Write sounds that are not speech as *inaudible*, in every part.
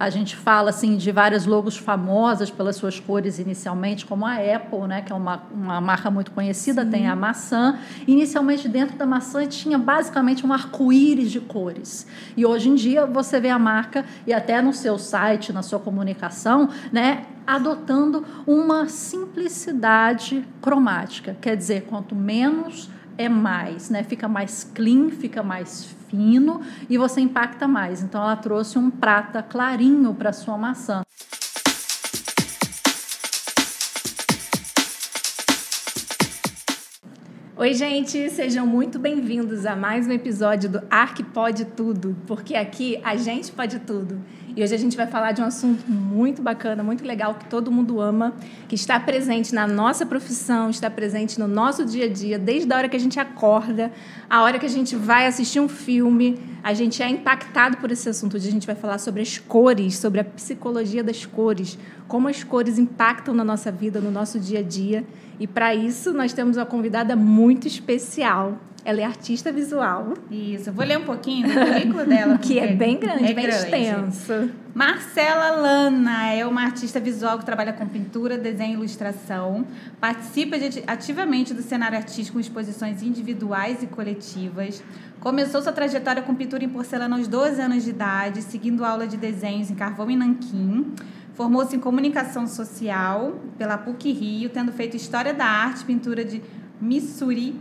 A gente fala assim de várias logos famosas pelas suas cores inicialmente, como a Apple, né, que é uma, uma marca muito conhecida, Sim. tem a maçã. Inicialmente dentro da maçã tinha basicamente um arco-íris de cores. E hoje em dia você vê a marca e até no seu site, na sua comunicação, né, adotando uma simplicidade cromática. Quer dizer, quanto menos é mais, né? Fica mais clean, fica mais fino e você impacta mais. Então ela trouxe um prata clarinho para sua maçã. Oi, gente, sejam muito bem-vindos a mais um episódio do Arc Pode Tudo, porque aqui a gente pode tudo. E hoje a gente vai falar de um assunto muito bacana, muito legal, que todo mundo ama, que está presente na nossa profissão, está presente no nosso dia a dia, desde a hora que a gente acorda, a hora que a gente vai assistir um filme, a gente é impactado por esse assunto. Hoje a gente vai falar sobre as cores, sobre a psicologia das cores, como as cores impactam na nossa vida, no nosso dia a dia. E para isso nós temos uma convidada muito especial. Ela é artista visual. Isso, eu vou ler um pouquinho do currículo dela. *laughs* que é bem grande, é bem grande. extenso. Marcela Lana é uma artista visual que trabalha com pintura, desenho e ilustração. Participa de, ativamente do cenário artístico com exposições individuais e coletivas. Começou sua trajetória com pintura em porcelana aos 12 anos de idade, seguindo aula de desenhos em carvão e nanquim. Formou-se em comunicação social pela PUC Rio, tendo feito história da arte, pintura de Missouri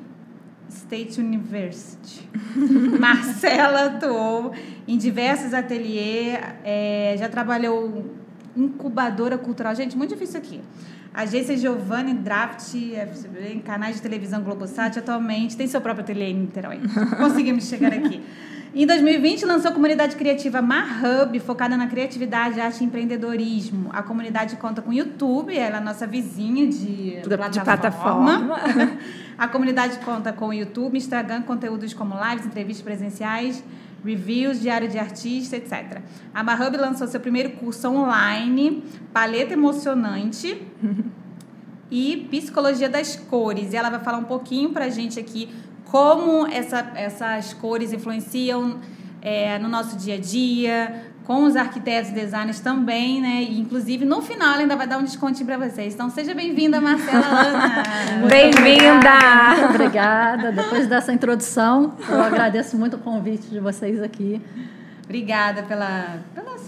State University. *laughs* Marcela atuou em diversos ateliês, é, já trabalhou incubadora cultural. Gente, muito difícil aqui. Agência Giovanni Draft, em canais de televisão Globosat, atualmente tem seu próprio ateliê em Niterói. *laughs* Conseguimos chegar aqui. Em 2020, lançou a comunidade criativa Marhub, focada na criatividade, arte e empreendedorismo. A comunidade conta com YouTube, ela é a nossa vizinha de, plataforma. De plataforma. *laughs* a comunidade conta com YouTube, Instagram, conteúdos como lives, entrevistas presenciais, reviews, diário de artista, etc. A Marhub lançou seu primeiro curso online, Paleta Emocionante *laughs* e Psicologia das Cores. E ela vai falar um pouquinho pra gente aqui como essa, essas cores influenciam é, no nosso dia a dia, com os arquitetos e designers também, né? E, inclusive, no final, ela ainda vai dar um descontinho para vocês. Então, seja bem-vinda, Marcela Ana. *laughs* Bem-vinda! Obrigada. Depois dessa introdução, eu agradeço muito o convite de vocês aqui. Obrigada pela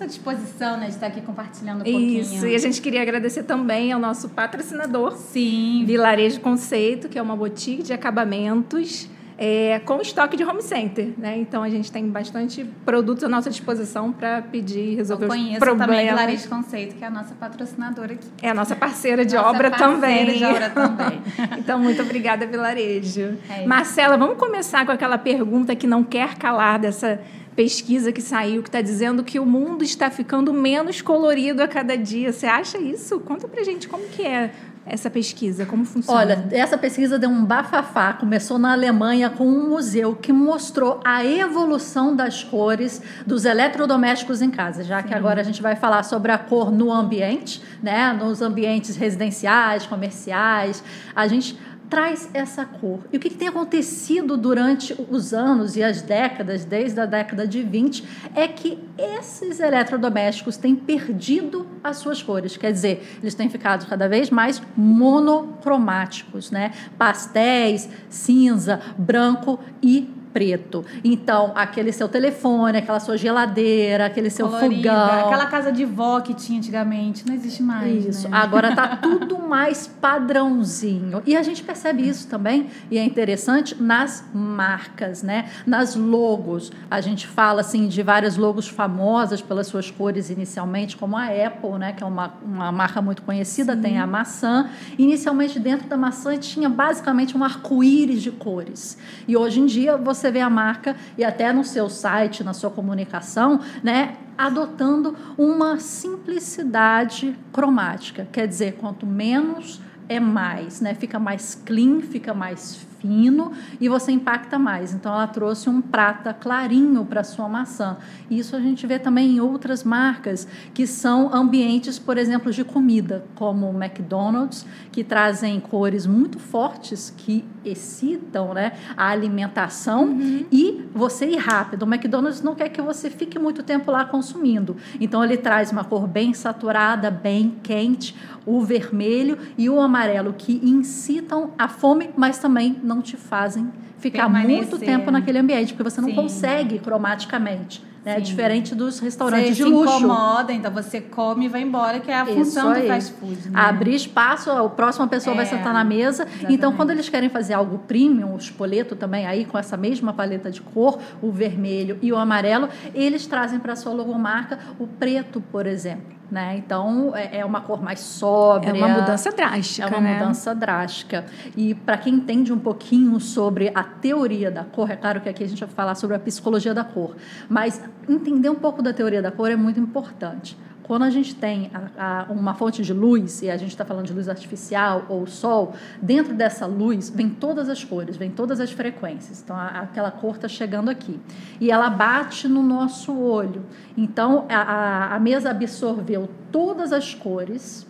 sua disposição né, de estar aqui compartilhando um pouquinho. Isso, e a gente queria agradecer também ao nosso patrocinador. Sim. Vilarejo Conceito, que é uma boutique de acabamentos é, com estoque de home center, né? Então a gente tem bastante produtos à nossa disposição para pedir resolver Eu conheço os problemas. também a Vilarejo Conceito, que é a nossa patrocinadora aqui. É a nossa parceira de nossa obra parceira também. de obra também. *laughs* então muito obrigada Vilarejo. É Marcela, vamos começar com aquela pergunta que não quer calar dessa pesquisa que saiu que está dizendo que o mundo está ficando menos colorido a cada dia. Você acha isso? Conta pra gente como que é essa pesquisa, como funciona? Olha, essa pesquisa deu um bafafá. Começou na Alemanha com um museu que mostrou a evolução das cores dos eletrodomésticos em casa, já Sim. que agora a gente vai falar sobre a cor no ambiente, né? Nos ambientes residenciais, comerciais. A gente traz essa cor. E o que, que, tem acontecido durante os anos e as décadas, desde a década de 20, é que esses eletrodomésticos têm perdido as suas cores. Quer dizer, eles têm ficado cada vez mais monocromáticos, né? Pastéis, cinza, branco e preto. Então, aquele seu telefone, aquela sua geladeira, aquele seu Colorida, fogão. Aquela casa de vó que tinha antigamente, não existe mais. Isso. Né? Agora tá *laughs* tudo mais padrãozinho. E a gente percebe isso também, e é interessante, nas marcas, né? Nas logos. A gente fala assim de várias logos famosas pelas suas cores inicialmente, como a Apple, né? Que é uma, uma marca muito conhecida, Sim. tem a maçã. Inicialmente, dentro da maçã tinha basicamente um arco-íris de cores. E hoje em dia você você vê a marca e até no seu site, na sua comunicação, né, adotando uma simplicidade cromática. Quer dizer, quanto menos é mais, né? Fica mais clean, fica mais fino e você impacta mais. Então ela trouxe um prata clarinho para sua maçã. Isso a gente vê também em outras marcas que são ambientes, por exemplo, de comida, como o McDonald's, que trazem cores muito fortes que excitam, né, a alimentação uhum. e você ir rápido. O McDonald's não quer que você fique muito tempo lá consumindo. Então ele traz uma cor bem saturada, bem quente, o vermelho e o amarelo que incitam a fome, mas também não te fazem ficar Permanecer. muito tempo naquele ambiente, porque você não Sim. consegue cromaticamente. Né? Diferente dos restaurantes você de luxo. Incomoda, então você come e vai embora, que é a Isso função aí. do fast food. Né? Abrir espaço, a próxima pessoa é, vai sentar na mesa. Exatamente. Então, quando eles querem fazer algo premium, o espoleto também aí, com essa mesma paleta de cor, o vermelho e o amarelo, eles trazem para a sua logomarca o preto, por exemplo. Né? Então é, é uma cor mais sóbria. É uma mudança drástica. É uma né? mudança drástica. E para quem entende um pouquinho sobre a teoria da cor, é claro que aqui a gente vai falar sobre a psicologia da cor, mas entender um pouco da teoria da cor é muito importante. Quando a gente tem a, a, uma fonte de luz, e a gente está falando de luz artificial ou sol, dentro dessa luz vem todas as cores, vem todas as frequências. Então, a, aquela cor está chegando aqui. E ela bate no nosso olho. Então, a, a mesa absorveu todas as cores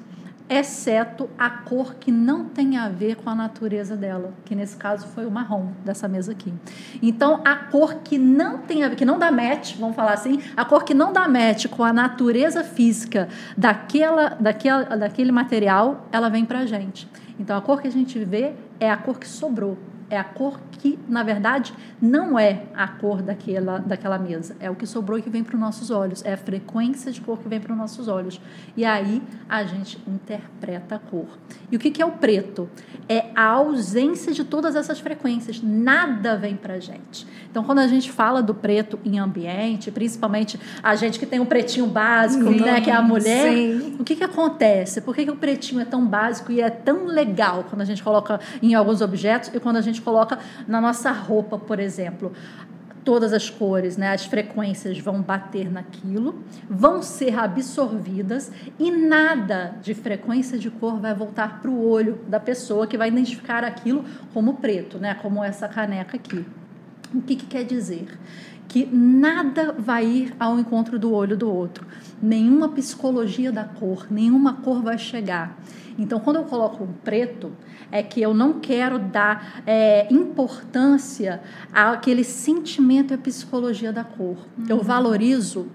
exceto a cor que não tem a ver com a natureza dela, que nesse caso foi o marrom dessa mesa aqui. Então, a cor que não tem a ver, que não dá match, vamos falar assim, a cor que não dá match com a natureza física daquela, daquela, daquele material, ela vem pra gente. Então, a cor que a gente vê é a cor que sobrou, é a cor que, na verdade, não é a cor daquela, daquela mesa. É o que sobrou e que vem para os nossos olhos. É a frequência de cor que vem para os nossos olhos. E aí a gente interpreta a cor. E o que, que é o preto? É a ausência de todas essas frequências. Nada vem para a gente. Então, quando a gente fala do preto em ambiente, principalmente a gente que tem um pretinho básico, né, que é a mulher, Sim. o que, que acontece? Por que, que o pretinho é tão básico e é tão legal quando a gente coloca em alguns objetos e quando a gente coloca na nossa roupa, por exemplo. Todas as cores, né, as frequências vão bater naquilo, vão ser absorvidas e nada de frequência de cor vai voltar para o olho da pessoa que vai identificar aquilo como preto, né, como essa caneca aqui. O que, que quer dizer? Que nada vai ir ao encontro do olho do outro. Nenhuma psicologia da cor, nenhuma cor vai chegar. Então, quando eu coloco um preto, é que eu não quero dar é, importância àquele sentimento e à psicologia da cor. Uhum. Eu valorizo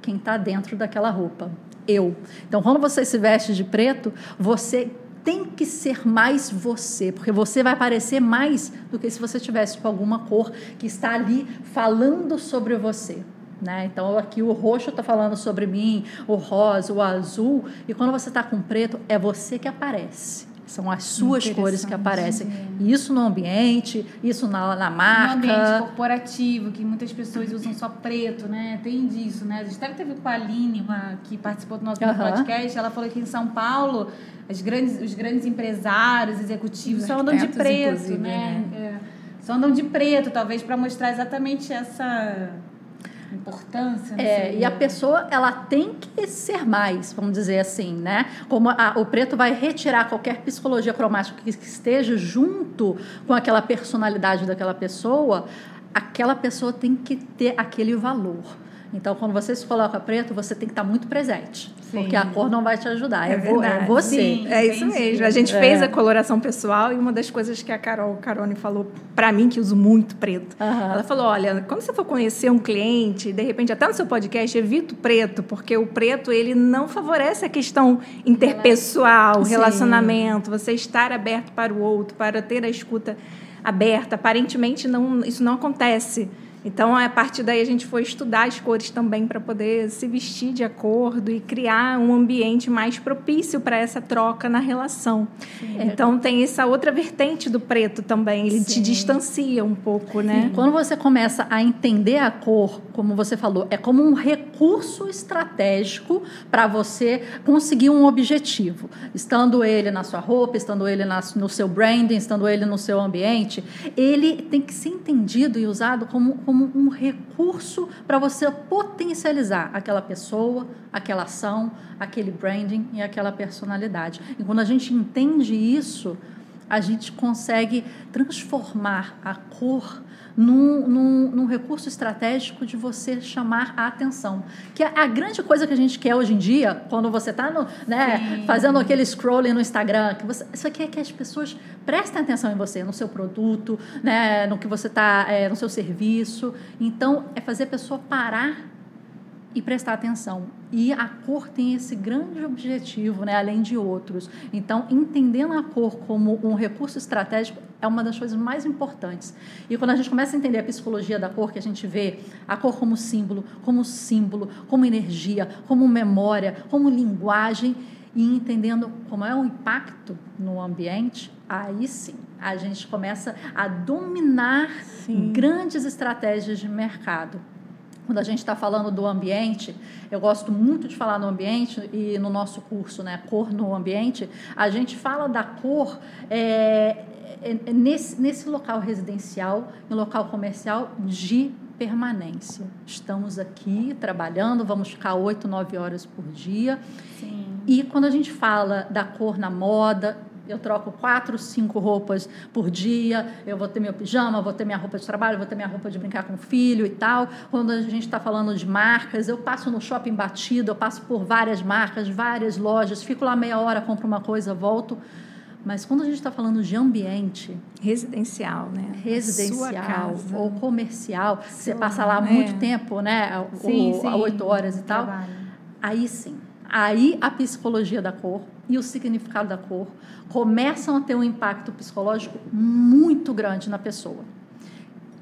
quem está dentro daquela roupa. Eu. Então, quando você se veste de preto, você tem que ser mais você, porque você vai parecer mais do que se você tivesse com alguma cor que está ali falando sobre você. Né? Então aqui o roxo está falando sobre mim, o rosa, o azul, e quando você está com preto, é você que aparece. São as suas cores que aparecem. Isso no ambiente, isso na, na marca. No ambiente corporativo, que muitas pessoas usam só preto, né? Tem disso, né? A gente até teve com a Aline, uma, que participou do nosso uhum. podcast, ela falou que em São Paulo, as grandes, os grandes empresários, executivos, só andam de preto, né? né? É. Só andam de preto, talvez para mostrar exatamente essa importância. É, e a pessoa ela tem que ser mais, vamos dizer assim, né? Como a, o preto vai retirar qualquer psicologia cromática que esteja junto com aquela personalidade daquela pessoa, aquela pessoa tem que ter aquele valor. Então, quando você se coloca preto, você tem que estar muito presente. Sim. Porque a cor não vai te ajudar. É, é, é você. Sim, é isso mesmo. A gente é. fez a coloração pessoal e uma das coisas que a Carol Carone falou para mim, que uso muito preto, uhum. ela falou: olha, quando você for conhecer um cliente, de repente até no seu podcast, evita o preto, porque o preto ele não favorece a questão interpessoal, relacionamento, você estar aberto para o outro, para ter a escuta aberta. Aparentemente, não, isso não acontece. Então, a partir daí, a gente foi estudar as cores também para poder se vestir de acordo e criar um ambiente mais propício para essa troca na relação. Sim. Então, tem essa outra vertente do preto também, ele Sim. te distancia um pouco, né? E quando você começa a entender a cor, como você falou, é como um recurso estratégico para você conseguir um objetivo. Estando ele na sua roupa, estando ele na, no seu branding, estando ele no seu ambiente, ele tem que ser entendido e usado como como um recurso para você potencializar aquela pessoa, aquela ação, aquele branding e aquela personalidade. E quando a gente entende isso, a gente consegue transformar a cor num, num, num, recurso estratégico de você chamar a atenção. Que é a grande coisa que a gente quer hoje em dia, quando você está né, fazendo aquele scrolling no Instagram, que você, isso aqui é que as pessoas prestem atenção em você, no seu produto, né, no que você está, é, no seu serviço. Então, é fazer a pessoa parar e prestar atenção. E a cor tem esse grande objetivo, né, além de outros. Então, entendendo a cor como um recurso estratégico é uma das coisas mais importantes. E quando a gente começa a entender a psicologia da cor, que a gente vê a cor como símbolo, como símbolo, como energia, como memória, como linguagem, e entendendo como é o impacto no ambiente, aí sim a gente começa a dominar sim. grandes estratégias de mercado quando a gente está falando do ambiente, eu gosto muito de falar no ambiente e no nosso curso, né, cor no ambiente, a gente fala da cor é, é, nesse, nesse local residencial, no local comercial de permanência. Estamos aqui trabalhando, vamos ficar oito, nove horas por dia. Sim. E quando a gente fala da cor na moda, eu troco quatro, cinco roupas por dia, eu vou ter meu pijama, vou ter minha roupa de trabalho, vou ter minha roupa de brincar com o filho e tal. Quando a gente está falando de marcas, eu passo no shopping batido, eu passo por várias marcas, várias lojas, fico lá meia hora, compro uma coisa, volto. Mas quando a gente está falando de ambiente residencial, né? Residencial ou comercial, Sua, você passa lá é. muito tempo, né? Sim, sim. oito horas e tal. Trabalho. Aí sim, aí a psicologia da cor e o significado da cor começam a ter um impacto psicológico muito grande na pessoa.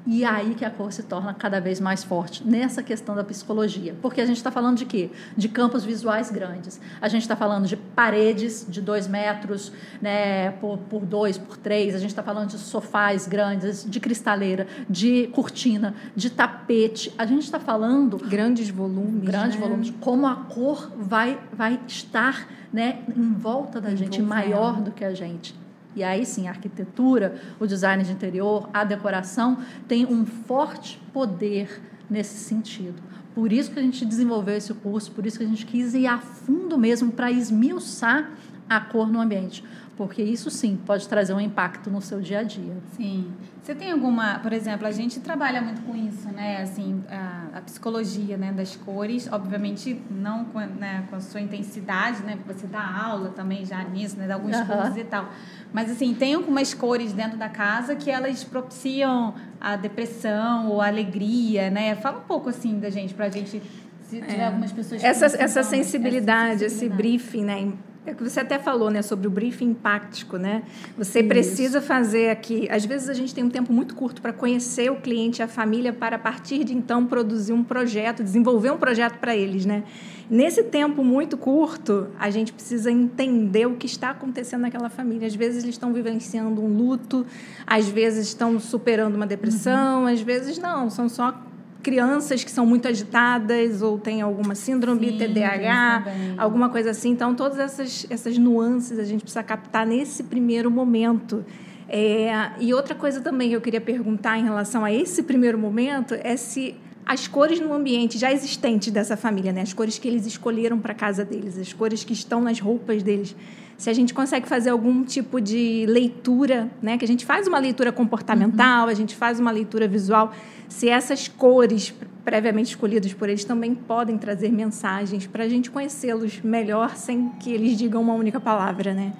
E é aí que a cor se torna cada vez mais forte nessa questão da psicologia. Porque a gente está falando de quê? De campos visuais grandes. A gente está falando de paredes de dois metros né, por, por dois, por três. A gente está falando de sofás grandes, de cristaleira, de cortina, de tapete. A gente está falando. Grandes volumes. Grandes né? volumes. Como a cor vai, vai estar né, em volta da gente, maior do que a gente. E aí sim, a arquitetura, o design de interior, a decoração tem um forte poder nesse sentido. Por isso que a gente desenvolveu esse curso, por isso que a gente quis ir a fundo mesmo para esmiuçar a cor no ambiente porque isso sim pode trazer um impacto no seu dia a dia. Sim. Você tem alguma, por exemplo, a gente trabalha muito com isso, né? Assim, a, a psicologia, né, das cores, obviamente não com, né, com a sua intensidade, né? Você dá aula também já nisso, né? Dá alguns uhum. cursos e tal. Mas assim, tem algumas cores dentro da casa que elas propiciam a depressão ou a alegria, né? Fala um pouco assim da gente, pra gente se tiver é. algumas pessoas essa, essa sensibilidade, essa sensibilidade, esse briefing, né? É que você até falou, né, sobre o briefing empático, né? Você Isso. precisa fazer aqui. Às vezes a gente tem um tempo muito curto para conhecer o cliente, a família, para a partir de então produzir um projeto, desenvolver um projeto para eles, né? Nesse tempo muito curto, a gente precisa entender o que está acontecendo naquela família. Às vezes eles estão vivenciando um luto, às vezes estão superando uma depressão, uhum. às vezes não, são só crianças que são muito agitadas ou têm alguma síndrome Sim, TDAH, alguma coisa assim. Então, todas essas, essas nuances a gente precisa captar nesse primeiro momento. É, e outra coisa também que eu queria perguntar em relação a esse primeiro momento é se as cores no ambiente já existentes dessa família, né? as cores que eles escolheram para a casa deles, as cores que estão nas roupas deles, se a gente consegue fazer algum tipo de leitura, né? que a gente faz uma leitura comportamental, uhum. a gente faz uma leitura visual, se essas cores previamente escolhidas por eles também podem trazer mensagens para a gente conhecê-los melhor sem que eles digam uma única palavra, né?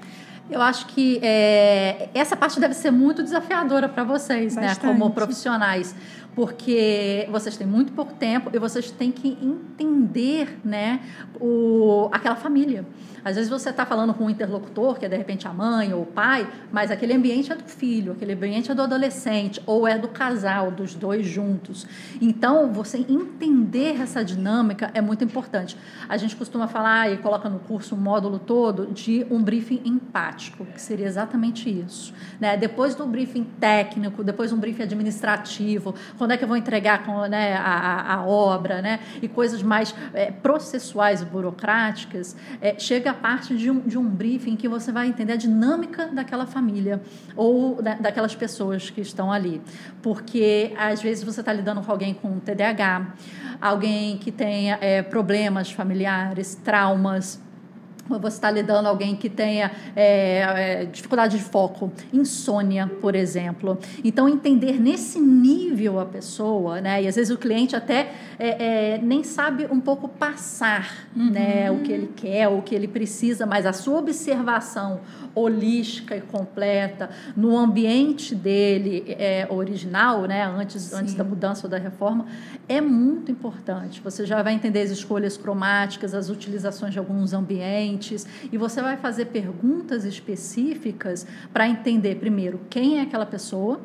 Eu acho que é, essa parte deve ser muito desafiadora para vocês, Bastante. né, como profissionais, porque vocês têm muito pouco tempo e vocês têm que entender, né, o, aquela família. Às vezes você está falando com um interlocutor, que é de repente a mãe ou o pai, mas aquele ambiente é do filho, aquele ambiente é do adolescente, ou é do casal, dos dois juntos. Então, você entender essa dinâmica é muito importante. A gente costuma falar e coloca no curso um módulo todo de um briefing empático, que seria exatamente isso. Né? Depois do briefing técnico, depois um briefing administrativo, quando é que eu vou entregar com, né, a, a, obra, né? e coisas mais é, processuais e burocráticas, é, chega a parte de um, de um briefing que você vai entender a dinâmica daquela família ou da, daquelas pessoas que estão ali. Porque, às vezes, você está lidando com alguém com TDAH, alguém que tenha é, problemas familiares, traumas, você está lidando alguém que tenha é, é, dificuldade de foco, insônia, por exemplo. Então, entender nesse nível a pessoa, né? E às vezes o cliente até é, é nem sabe um pouco passar uhum. né, o que ele quer, o que ele precisa, mas a sua observação holística e completa no ambiente dele é, original, né, antes, antes da mudança ou da reforma, é muito importante. Você já vai entender as escolhas cromáticas, as utilizações de alguns ambientes, e você vai fazer perguntas específicas para entender, primeiro, quem é aquela pessoa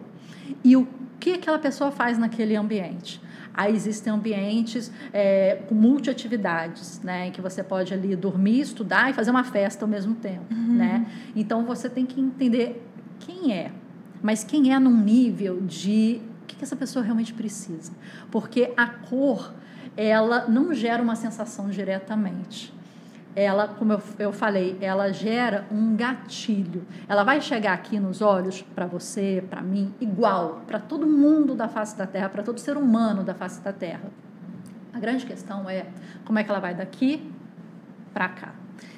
e o que aquela pessoa faz naquele ambiente. Aí existem ambientes é, com multiatividades, né? Em que você pode ali dormir, estudar e fazer uma festa ao mesmo tempo, uhum. né? Então você tem que entender quem é, mas quem é num nível de o que, que essa pessoa realmente precisa. Porque a cor, ela não gera uma sensação diretamente ela, como eu, eu falei, ela gera um gatilho. Ela vai chegar aqui nos olhos para você, para mim, igual, para todo mundo da face da Terra, para todo ser humano da face da Terra. A grande questão é como é que ela vai daqui para cá.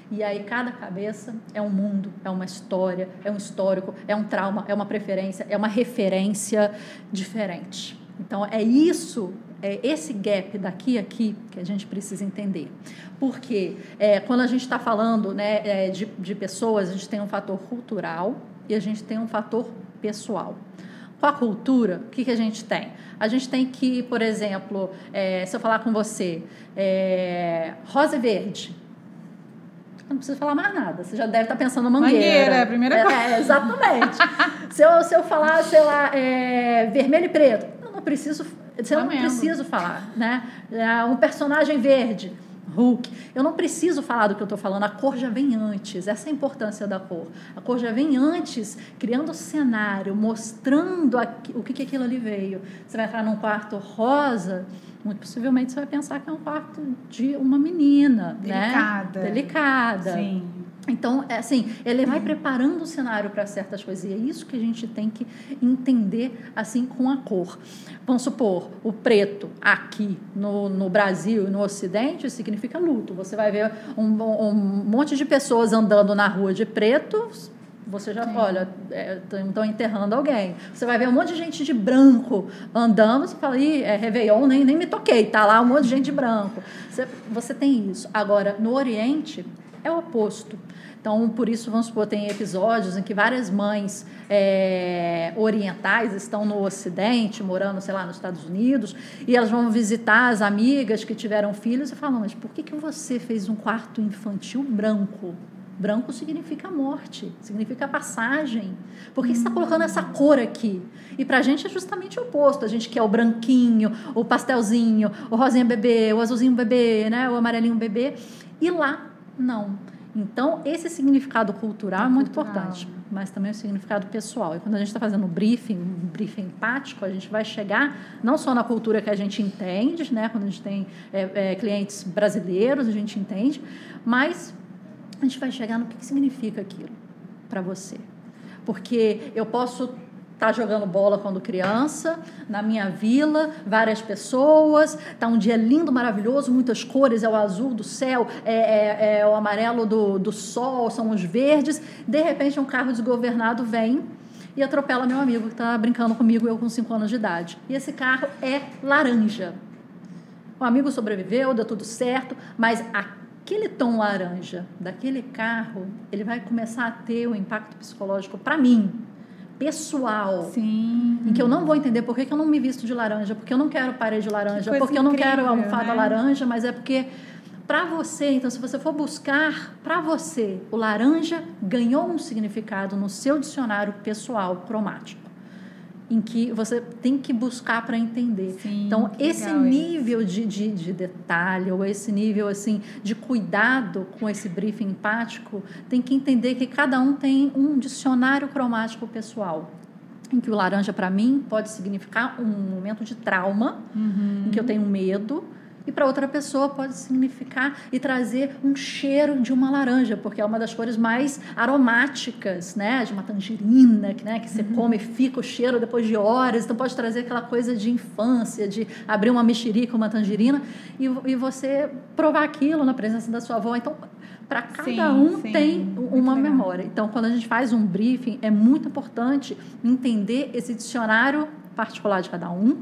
E aí cada cabeça é um mundo, é uma história, é um histórico, é um trauma, é uma preferência, é uma referência diferente. Então é isso é esse gap daqui a aqui que a gente precisa entender. Porque é, quando a gente está falando né, é, de, de pessoas, a gente tem um fator cultural e a gente tem um fator pessoal. Com a cultura, o que, que a gente tem? A gente tem que, por exemplo, é, se eu falar com você, é, rosa e verde, não precisa falar mais nada. Você já deve estar tá pensando mangueira. Mangueira, é a primeira é, coisa. É, exatamente. *laughs* se, eu, se eu falar, sei lá, é, vermelho e preto, eu não preciso eu não preciso falar, né? É um personagem verde, Hulk. Eu não preciso falar do que eu estou falando, a cor já vem antes. Essa é a importância da cor. A cor já vem antes, criando o cenário, mostrando aqui, o que, que aquilo ali veio. Você vai entrar num quarto rosa, muito possivelmente você vai pensar que é um quarto de uma menina, delicada, né? Delicada. Sim. Então, é assim, ele vai preparando o cenário para certas coisas. E é isso que a gente tem que entender, assim, com a cor. Vamos supor, o preto aqui no, no Brasil e no Ocidente significa luto. Você vai ver um, um monte de pessoas andando na rua de preto, você já, Sim. olha, estão é, enterrando alguém. Você vai ver um monte de gente de branco andando, você fala, ih, é Réveillon, nem, nem me toquei, tá lá um monte de gente de branco. Você, você tem isso. Agora, no Oriente, é o oposto. Então, por isso, vamos supor, tem episódios em que várias mães é, orientais estão no Ocidente, morando, sei lá, nos Estados Unidos, e elas vão visitar as amigas que tiveram filhos e falam, mas por que, que você fez um quarto infantil branco? Branco significa morte, significa passagem. Por que você está colocando essa cor aqui? E para a gente é justamente o oposto. A gente quer o branquinho, o pastelzinho, o rosinha bebê, o azulzinho bebê, né? o amarelinho bebê. E lá, não. Então, esse significado cultural é, é muito cultural. importante, mas também o significado pessoal. E quando a gente está fazendo um briefing, um briefing empático, a gente vai chegar não só na cultura que a gente entende, né? quando a gente tem é, é, clientes brasileiros, a gente entende, mas a gente vai chegar no que significa aquilo para você. Porque eu posso tá jogando bola quando criança, na minha vila, várias pessoas, tá um dia lindo, maravilhoso, muitas cores, é o azul do céu, é, é, é o amarelo do, do sol, são os verdes. De repente, um carro desgovernado vem e atropela meu amigo que está brincando comigo, eu com 5 anos de idade. E esse carro é laranja. O amigo sobreviveu, deu tudo certo, mas aquele tom laranja daquele carro, ele vai começar a ter um impacto psicológico para mim, pessoal. Sim. Em que eu não vou entender por que, que eu não me visto de laranja, porque eu não quero parede laranja, porque eu não quero almofada né? laranja, mas é porque para você, então se você for buscar para você, o laranja ganhou um significado no seu dicionário pessoal cromático em que você tem que buscar para entender. Sim, então, esse nível de, de, de, detalhe, ou esse nível assim de cuidado com esse briefing empático, tem que entender que cada um tem um dicionário cromático pessoal. Em que o laranja, para mim, pode significar um momento de trauma, uhum. em que eu tenho medo, E para outra pessoa pode significar e trazer um cheiro de uma laranja, porque é uma das cores mais aromáticas, né? De uma tangerina, que, né? que você uhum. come e fica o cheiro depois de horas. Então pode trazer aquela coisa de infância, de abrir uma mexerica, uma tangerina, e, e você provar aquilo na presença da sua avó. Então, para cada sim, um sim, tem uma memória. Então, quando a gente faz um briefing, é muito importante entender esse dicionário particular de cada um,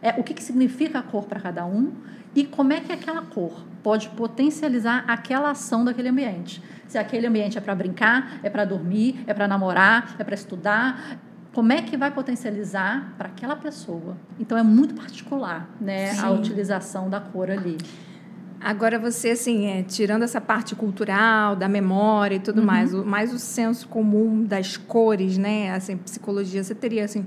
é, o que, que significa a cor para cada um e como é que aquela cor pode potencializar aquela ação daquele ambiente. Se aquele ambiente é para brincar, é para dormir, é para namorar, é para estudar, como é que vai potencializar para aquela pessoa. Então é muito particular, né, Sim. a utilização da cor ali. Agora você, assim, é, tirando essa parte cultural, da memória e tudo uhum. mais, o, mais o senso comum das cores, né? Assim, psicologia, você teria, assim,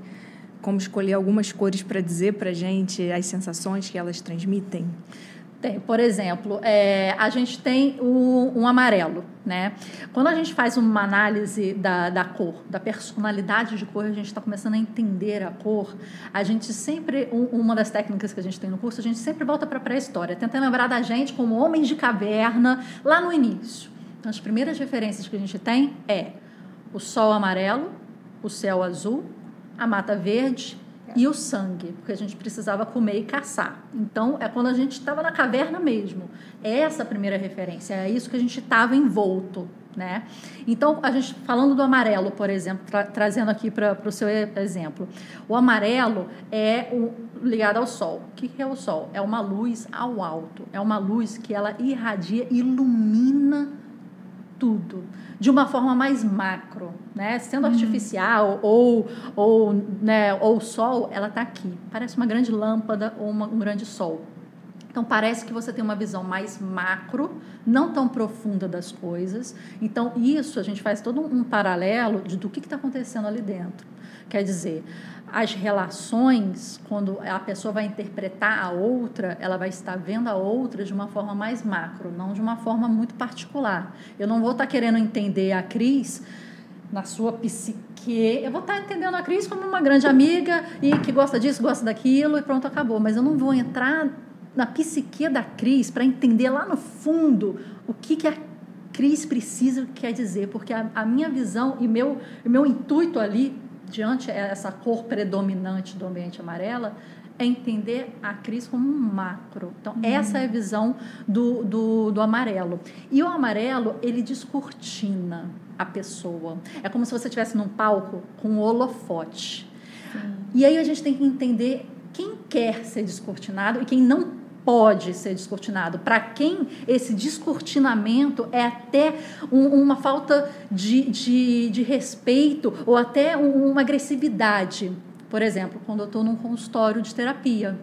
como escolher algumas cores para dizer para gente as sensações que elas transmitem? Tem, por exemplo, é, a gente tem um, um, amarelo, né? Quando a gente faz uma análise da, da cor, da personalidade de cor, a gente está começando a entender a cor. A gente sempre, um, uma das técnicas que a gente tem no curso, a gente sempre volta para a pré-história, tentando lembrar da gente como homens de caverna lá no início. Então, as primeiras referências que a gente tem é o sol amarelo, o céu azul, a mata verde e o sangue, porque a gente precisava comer e caçar. Então, é quando a gente estava na caverna mesmo. É essa a primeira referência, é isso que a gente estava envolto. Né? Então, a gente falando do amarelo, por exemplo, tra trazendo aqui para o seu exemplo, o amarelo é o, ligado ao sol. O que, que é o sol? É uma luz ao alto, é uma luz que ela irradia, ilumina tudo de uma forma mais macro, né? Sendo uhum. artificial ou ou né, ou sol, ela está aqui. Parece uma grande lâmpada ou uma, um grande sol. Então parece que você tem uma visão mais macro, não tão profunda das coisas. Então isso a gente faz todo um paralelo de do que está acontecendo ali dentro. Quer dizer, as relações, quando a pessoa vai interpretar a outra, ela vai estar vendo a outra de uma forma mais macro, não de uma forma muito particular. Eu não vou estar querendo entender a Cris na sua psique. Eu vou estar entendendo a Cris como uma grande amiga e que gosta disso, gosta daquilo e pronto, acabou. Mas eu não vou entrar na psique da Cris para entender lá no fundo o que, que a Cris precisa quer dizer, porque a, a minha visão e meu, meu intuito ali diante essa cor predominante do ambiente amarela, é entender a crise como um macro. Então, uhum. essa é a visão do, do, do, amarelo. E o amarelo, ele descortina a pessoa. É como se você estivesse num palco com um holofote. Sim. E aí a gente tem que entender quem quer ser descortinado e quem não pode ser descortinado. Para quem esse descortinamento é até um, uma falta de, de, de, respeito ou até uma agressividade. Por exemplo, quando eu estou num consultório de terapia.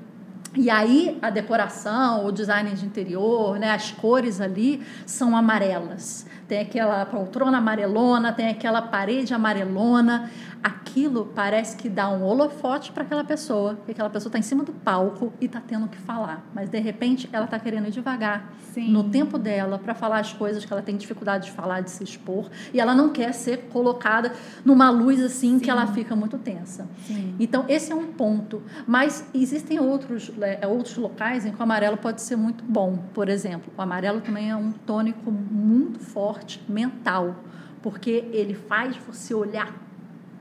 E aí a decoração, o design de interior, né, as cores ali são amarelas. Tem aquela poltrona amarelona, tem aquela parede amarelona aquilo parece que dá um holofote para aquela pessoa, porque aquela pessoa está em cima do palco e está tendo que falar, mas de repente ela está querendo ir devagar, Sim. no tempo dela, para falar as coisas que ela tem dificuldade de falar, de se expor, e ela não quer ser colocada numa luz assim Sim. que ela fica muito tensa. Sim. Então, esse é um ponto, mas existem outros, é, outros locais em que o amarelo pode ser muito bom. Por exemplo, o amarelo também é um tônico muito forte mental, porque ele faz você olhar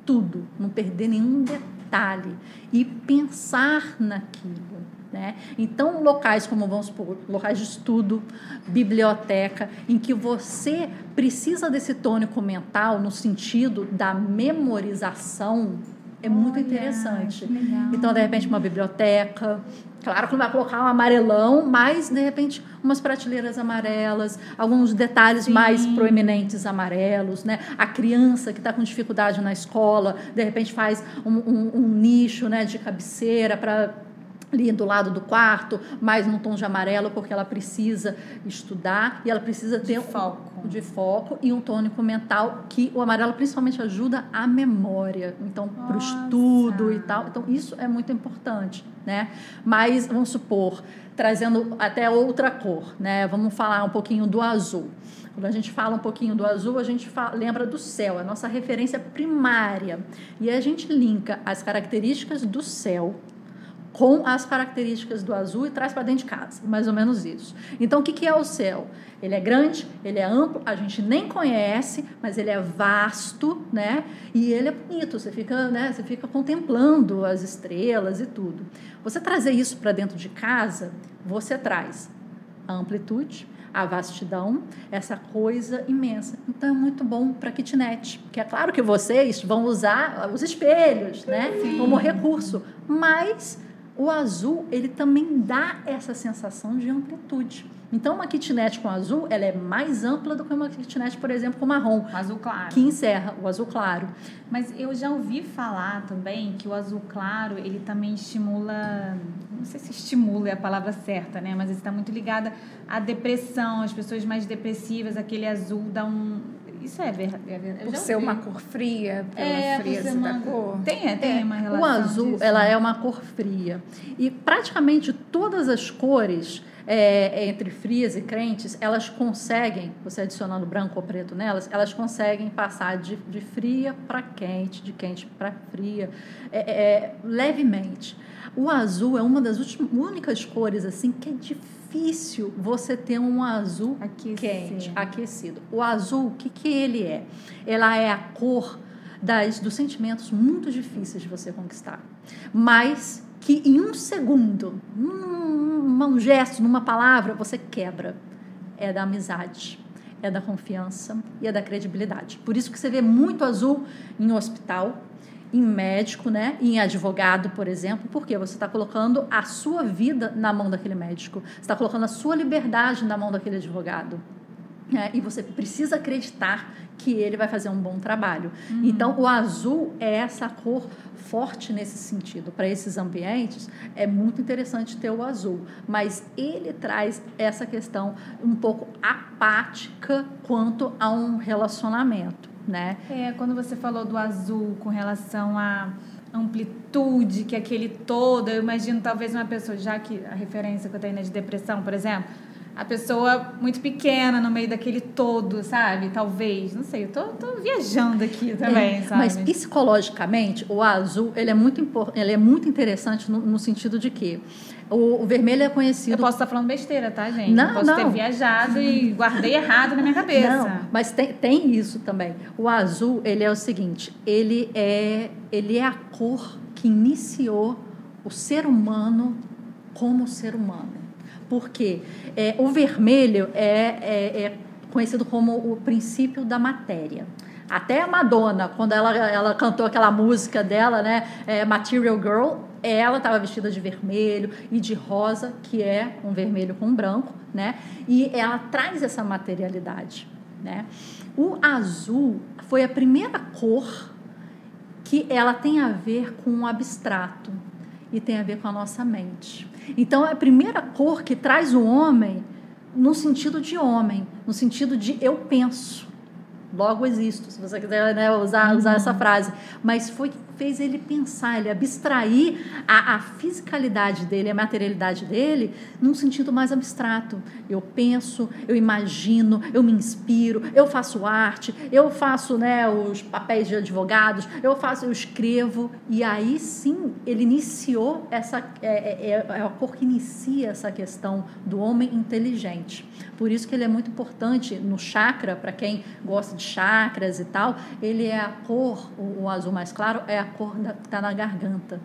tudo, não perder nenhum detalhe e pensar naquilo. Né? Então, locais como, vamos supor, locais de estudo, biblioteca, em que você precisa desse tônico mental no sentido da memorização, é muito interessante. Então, de repente, uma biblioteca, Claro que não vai colocar um amarelão, mas de repente umas prateleiras amarelas, alguns detalhes Sim. mais proeminentes amarelos, né? A criança que está com dificuldade na escola, de repente faz um, um, um nicho, né, de cabeceira para ali do lado do quarto, mais num tom de amarelo, porque ela precisa estudar e ela precisa ter de foco. Um, de foco e um tônico mental que o amarelo principalmente ajuda a memória, então para o estudo e tal. Então isso é muito importante, né? Mas vamos supor trazendo até outra cor, né? Vamos falar um pouquinho do azul. Quando a gente fala um pouquinho do azul, a gente fala, lembra do céu, é a nossa referência primária. E a gente linka as características do céu com as características do azul e traz para dentro de casa, mais ou menos isso. Então, o que, que é o céu? Ele é grande, ele é amplo, a gente nem conhece, mas ele é vasto, né? E ele é bonito, você fica, né? Você fica contemplando as estrelas e tudo. Você trazer isso para dentro de casa, você traz a amplitude, a vastidão, essa coisa imensa. Então é muito bom para kitnet, porque é claro que vocês vão usar os espelhos, né, Sim. como recurso, mas o azul, ele também dá essa sensação de amplitude. Então, uma kitnet com azul, ela é mais ampla do que uma kitnet, por exemplo, com marrom. O azul claro. Que encerra o azul claro. Mas eu já ouvi falar também que o azul claro, ele também estimula... Não sei se estimula é a palavra certa, né? Mas está muito ligado à depressão, as pessoas mais depressivas. Aquele azul dá um isso é verdade. É por ser uma cor fria, pela é, frieza uma... da cor. Tem, é, tem é. uma relação. O azul, disso, ela né? é uma cor fria. E praticamente todas as cores é, entre frias e crentes, elas conseguem, você adicionando branco ou preto nelas, elas conseguem passar de, de fria para quente, de quente para fria, é, é, levemente. O azul é uma das últimas, únicas cores assim que é difícil você ter um azul Aquecido. quente, aquecido. O azul, o que, que ele é? Ela é a cor das, dos sentimentos muito difíceis de você conquistar, mas que em um segundo, num, num gesto, numa palavra, você quebra. É da amizade, é da confiança e é da credibilidade. Por isso que você vê muito azul em hospital, em médico, né? em advogado, por exemplo, porque você está colocando a sua vida na mão daquele médico, você está colocando a sua liberdade na mão daquele advogado. É, e você precisa acreditar que ele vai fazer um bom trabalho. Uhum. Então, o azul é essa cor forte nesse sentido. Para esses ambientes, é muito interessante ter o azul, mas ele traz essa questão um pouco apática quanto a um relacionamento né? É, quando você falou do azul com relação à amplitude, que é aquele todo, eu imagino talvez uma pessoa, já que a referência que eu tenho é de depressão, por exemplo, a pessoa muito pequena no meio daquele todo, sabe? Talvez, não sei, eu tô, tô viajando aqui também, é, sabe? Mas psicologicamente, o azul, ele é muito, ele é muito interessante no, no sentido de que o, o, vermelho é conhecido. Eu posso estar falando besteira, tá, gente? Não, eu posso não. ter viajado e guardei errado na minha cabeça. Não, mas tem, tem isso também. O azul, ele é o seguinte: ele é, ele é a cor que iniciou o ser humano como ser humano. Porque é, o vermelho é, é, é conhecido como o princípio da matéria. Até a Madonna, quando ela, ela cantou aquela música dela, né, é, Material Girl, ela estava vestida de vermelho e de rosa, que é um vermelho com branco, né? E ela traz essa materialidade, né? O azul foi a primeira cor que ela tem a ver com o abstrato e tem a ver com a nossa mente. Então, é a primeira cor que traz o homem no sentido de homem, no sentido de eu penso logo existo, se você quiser né, usar, usar essa uhum. frase. Mas foi fez ele pensar, ele abstrair a, a fisicalidade dele, a materialidade dele, num sentido mais abstrato. Eu penso, eu imagino, eu me inspiro, eu faço arte, eu faço né, os papéis de advogados, eu faço, eu escrevo. E aí sim ele iniciou essa. É, é, é a cor que inicia essa questão do homem inteligente. Por isso que ele é muito importante no chakra, para quem gosta de chakras e tal, ele é a cor, o, o azul mais claro, é a cor que está na garganta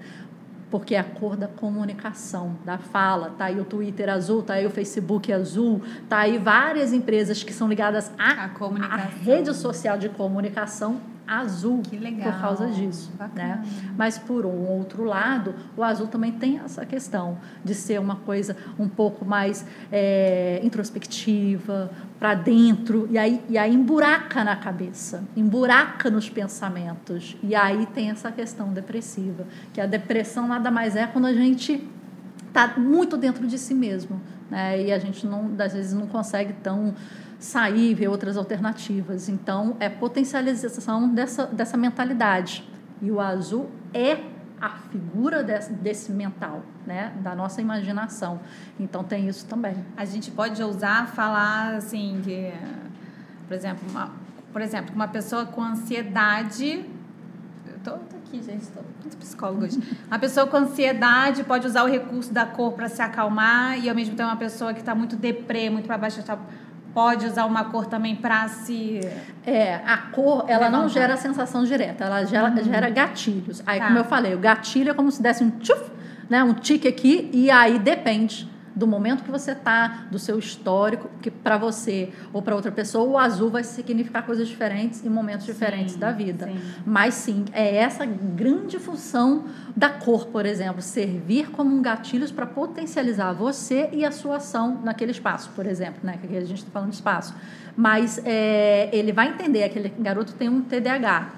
porque é a cor da comunicação, da fala. Tá aí o Twitter azul, tá aí o Facebook azul, tá aí várias empresas que são ligadas à, à rede social de comunicação azul que legal. por causa disso. Né? Mas, por um outro lado, o azul também tem essa questão de ser uma coisa um pouco mais é, introspectiva, para dentro, e aí, e aí emburaca na cabeça, emburaca nos pensamentos. E aí tem essa questão depressiva, que a depressão nada mais é quando a gente está muito dentro de si mesmo. Né? E a gente, não, às vezes, não consegue tão sair, ver outras alternativas. Então, é potencialização dessa, dessa mentalidade. E o azul é a figura desse, desse, mental, né, da nossa imaginação. Então tem isso também. A gente pode ousar falar assim que, por exemplo, uma, por exemplo, uma pessoa com ansiedade Tô, tô aqui, gente, tô muito psicóloga hoje. *laughs* Uma pessoa com ansiedade pode usar o recurso da cor para se acalmar e ao mesmo tempo uma pessoa que está muito deprê, muito para baixo, tá, pode usar uma cor também para se É, a cor, ela não gera sensação direta, ela gera, gera gatilhos. Aí, Tá. como eu falei, o gatilho é como se desse um tchuf, né, um tique aqui, e aí depende do momento que você tá, do seu histórico, que para você ou para outra pessoa, o azul vai significar coisas diferentes em momentos diferentes da vida. sim. Mas sim, é essa grande função da cor, por exemplo, servir como um gatilho para potencializar você e a sua ação naquele espaço, por exemplo, né? Que a gente está falando de espaço. Mas é, ele vai entender, aquele garoto tem um TDAH.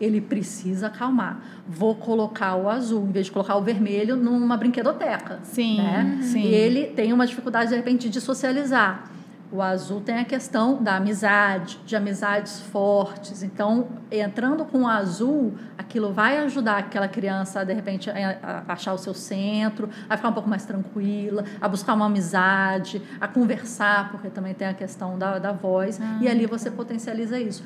Ele precisa acalmar. Vou colocar o azul, em vez de colocar o vermelho, numa brinquedoteca. Sim, né? sim. E ele tem uma dificuldade, de repente, de socializar. O azul tem a questão da amizade, de amizades fortes. Então, entrando com o azul, aquilo vai ajudar aquela criança de repente, a, achar o seu centro, a ficar um pouco mais tranquila, a buscar uma amizade, a conversar, porque também tem a questão da, da voz. e ali você potencializa isso.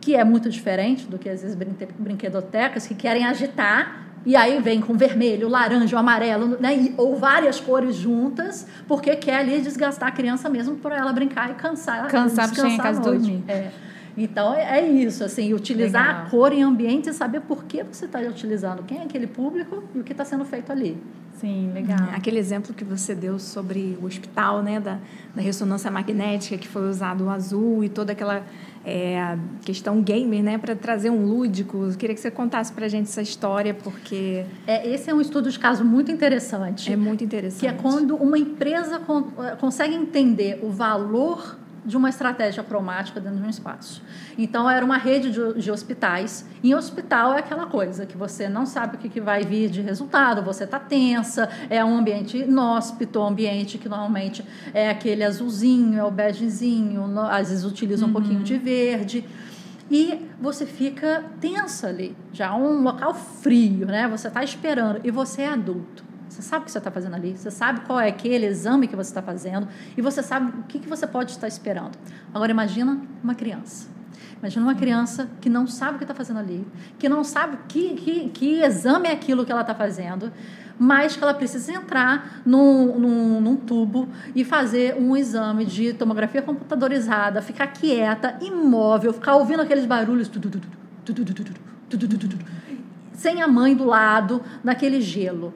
Que é muito diferente do que, às vezes, brinque- brinquedotecas que querem agitar e aí vem com vermelho, laranja, amarelo, né? E- ou várias cores juntas, porque quer ali desgastar a criança mesmo por ela brincar e cansar. Cansar chegar em casa dormir. É. Então é é isso, assim, utilizar Legal. a cor em ambiente e saber por que você está utilizando, quem é aquele público e o que está sendo feito ali. Sim, legal. Aquele exemplo que você deu sobre o hospital, né, da, da ressonância magnética, que foi usado o azul e toda aquela é, questão gamer, né, para trazer um lúdico. Eu queria que você contasse para a gente essa história, porque É, esse é um estudo de caso muito interessante. é muito interessante. que é quando uma empresa con- eh, consegue entender o valor de uma estratégia cromática dentro de um espaço. Então, era uma rede de, de hospitais. Em hospital é aquela coisa que você não sabe o que, que vai vir de resultado, você está tensa, é um ambiente inóspito, um ambiente que normalmente é aquele azulzinho, é o begezinho, às vezes utiliza um pouquinho de verde. E você fica tensa ali, já um local frio, né? Você está esperando e você é adulto. Você sabe o que você está fazendo ali, você sabe qual é aquele exame que você está fazendo e você sabe o que, que você pode estar esperando. Agora, imagina uma criança. Imagina uma criança que não sabe o que está fazendo ali, que não sabe que, que, que exame é aquilo que ela está fazendo, mas que ela precisa entrar num, num, num, tubo e fazer um exame de tomografia computadorizada, ficar quieta, imóvel, ficar ouvindo aqueles barulhos. Sem a mãe do lado, naquele gelo.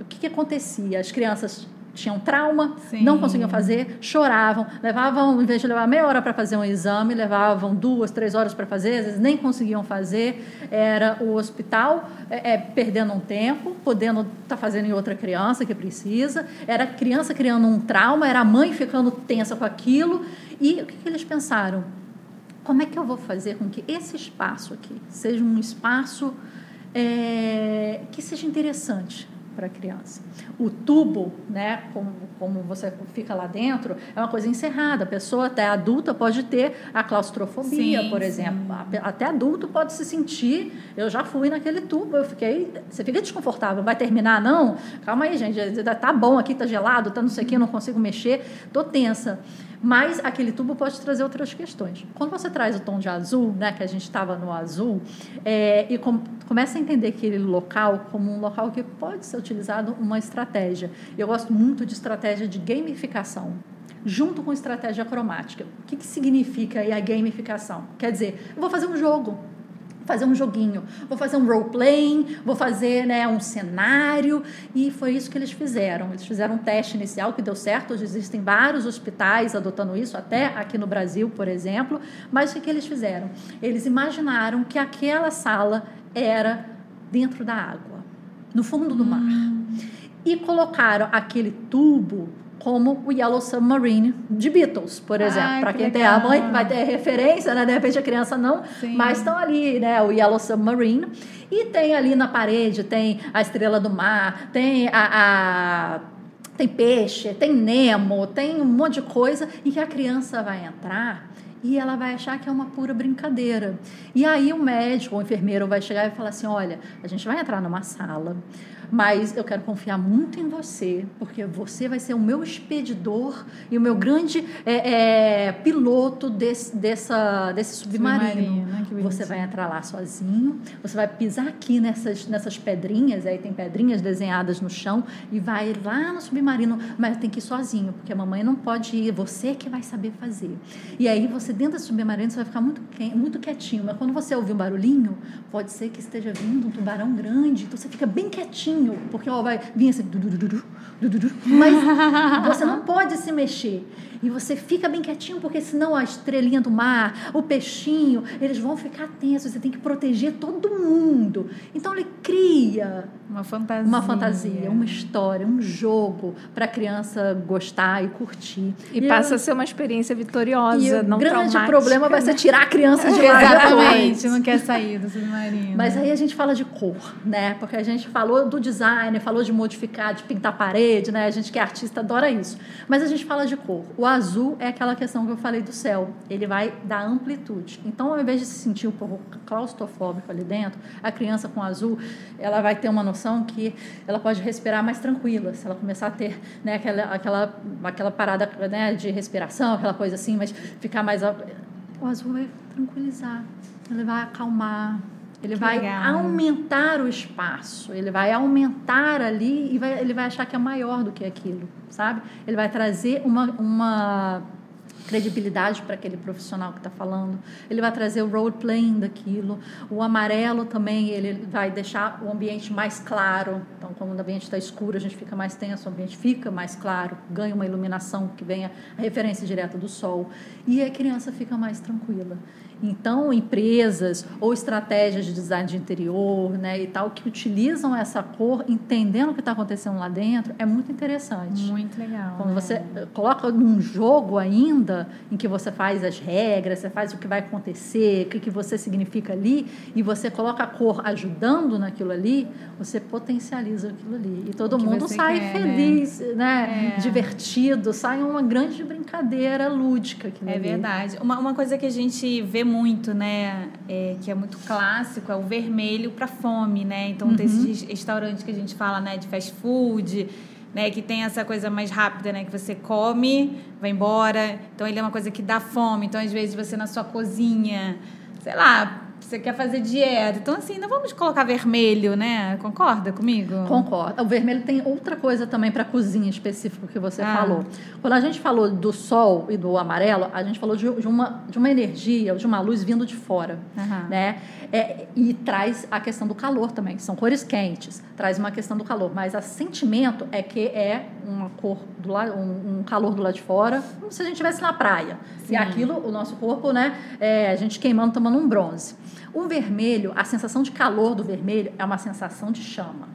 O que, que acontecia? As crianças tinham trauma, Sim. não conseguiam fazer, choravam, levavam, em vez de levar meia hora para fazer um exame, levavam duas, três horas para fazer, às vezes nem conseguiam fazer. Era o hospital é, é, perdendo um tempo, podendo estar tá fazendo em outra criança que precisa, era a criança criando um trauma, era a mãe ficando tensa com aquilo. E o que, que eles pensaram? Como é que eu vou fazer com que esse espaço aqui seja um espaço é, que seja interessante para a criança. O tubo, né, como, como você fica lá dentro, é uma coisa encerrada. A pessoa até adulta pode ter a claustrofobia, Sim, por sim. exemplo. A- Até adulto pode se sentir. Eu já fui naquele tubo, eu fiquei. Você fica desconfortável. Vai terminar, não? Calma aí, gente. Tá bom aqui, tá gelado, tá não sei o que, não consigo mexer, tô tensa. Mas aquele tubo pode trazer outras questões. Quando você traz o tom de azul, né, que a gente estava no azul, é, e com- começa a entender aquele local como um local que pode ser utilizado uma estratégia. Eu gosto muito de estratégia de gamificação, junto com estratégia cromática. O que, que significa a gamificação? Quer dizer, eu vou fazer um jogo fazer um joguinho, vou fazer um role-playing, vou fazer né, um cenário, e foi isso que eles fizeram. Eles fizeram um teste inicial que deu certo, hoje existem vários hospitais adotando isso, até aqui no Brasil, por exemplo, mas o que, que eles fizeram? Eles imaginaram que aquela sala era dentro da água, no fundo do mar, e colocaram aquele tubo como o Yellow Submarine de Beatles, por exemplo. Para que quem tem a legal. mãe, vai ter referência, né? De repente a criança não, Sim. mas estão ali, né? O Yellow Submarine. E tem ali na parede, tem a Estrela do Mar, tem a... a- tem peixe, tem Nemo, tem um monte de coisa e que a criança vai entrar e ela vai achar que é uma pura brincadeira. E aí o médico ou o enfermeiro vai chegar e falar assim: olha, a gente vai entrar numa sala. Mas eu quero confiar muito em você, porque você vai ser o meu expedidor e o meu grande é, é, piloto desse, dessa, desse submarino. submarino né? você vai entrar lá sozinho, você vai pisar aqui nessas, nessas pedrinhas, aí tem pedrinhas desenhadas no chão, e vai lá no submarino, mas tem que ir sozinho, porque a mamãe não pode ir, você que vai saber fazer. E aí você, dentro desse submarino, você vai ficar muito, muito quietinho, mas quando você ouvir um barulhinho, pode ser que esteja vindo um tubarão grande, então você fica bem quietinho, porque ó, vai vir assim, mas *laughs* você não pode se mexer. E você fica bem quietinho, porque senão a estrelinha do mar, o peixinho, eles vão ficar tensos. Você tem que proteger todo mundo. Então ele cria uma fantasia, uma, fantasia, uma história, um jogo para a criança gostar e curtir. E, e passa eu, a ser uma experiência vitoriosa, não O grande problema vai ser tirar a criança de lá. Exatamente, não quer sair do submarino. Mas aí a gente fala de cor, né? Porque a gente falou do design, falou de modificar, de pintar parede, né? A gente que é artista adora isso. Mas a gente fala de cor. O azul é aquela questão que eu falei do céu. Ele vai dar amplitude. Então, ao invés de se sentir um pouco claustrofóbico ali dentro, a criança com azul, ela vai ter uma noção que ela pode respirar mais tranquila. Se ela começar a ter né, aquela, aquela, aquela parada né, de respiração, aquela coisa assim, mas ficar mais. O azul vai tranquilizar, ele vai acalmar, ele que vai legal. aumentar o espaço, ele vai aumentar ali e vai, ele vai achar que é maior do que aquilo, sabe? Ele vai trazer uma, uma credibilidade para aquele profissional que está falando. Ele vai trazer o role playing daquilo. O amarelo também ele vai deixar o ambiente mais claro. Então, quando o ambiente está escuro, a gente fica mais tenso, o ambiente fica mais claro, ganha uma iluminação que venha a referência direta do sol e a criança fica mais tranquila. Então, empresas ou estratégias de design de interior né, e tal, que utilizam essa cor, entendendo o que está acontecendo lá dentro, é muito interessante. Muito legal. Quando né? você coloca num jogo ainda, em que você faz as regras, você faz o que vai acontecer, o que, que você significa ali, e você coloca a cor ajudando naquilo ali, você potencializa aquilo ali. E todo mundo sai quer, né? feliz, né? né? É. divertido, sai uma grande brincadeira lúdica. é ali. verdade. Uma, uma coisa que a gente vê muito, né, é, que é muito clássico, é o vermelho para fome, né? Então, uhum. desses restaurantes que a gente fala, né, de fast food, né, que tem essa coisa mais rápida, né, que você come, vai embora. Então, ele é uma coisa que dá fome. Então, às vezes, você na sua cozinha, sei lá, você quer fazer dieta. Então, assim, não vamos colocar vermelho, né? Concorda comigo? Concordo. O vermelho tem outra coisa também para cozinha específico que você ah. falou. Quando a gente falou do sol e do amarelo, a gente falou de, uma, de uma energia, de uma luz vindo de fora, uhum. né? É, e traz a questão do calor também. São cores quentes, traz uma questão do calor. Mas o sentimento é que é uma cor do lado, um, um calor do lado de fora, como se a gente estivesse na praia. Sim. E aquilo, o nosso corpo, né? É, a gente queimando, tomando um bronze. O vermelho, a sensação de calor do vermelho é uma sensação de chama.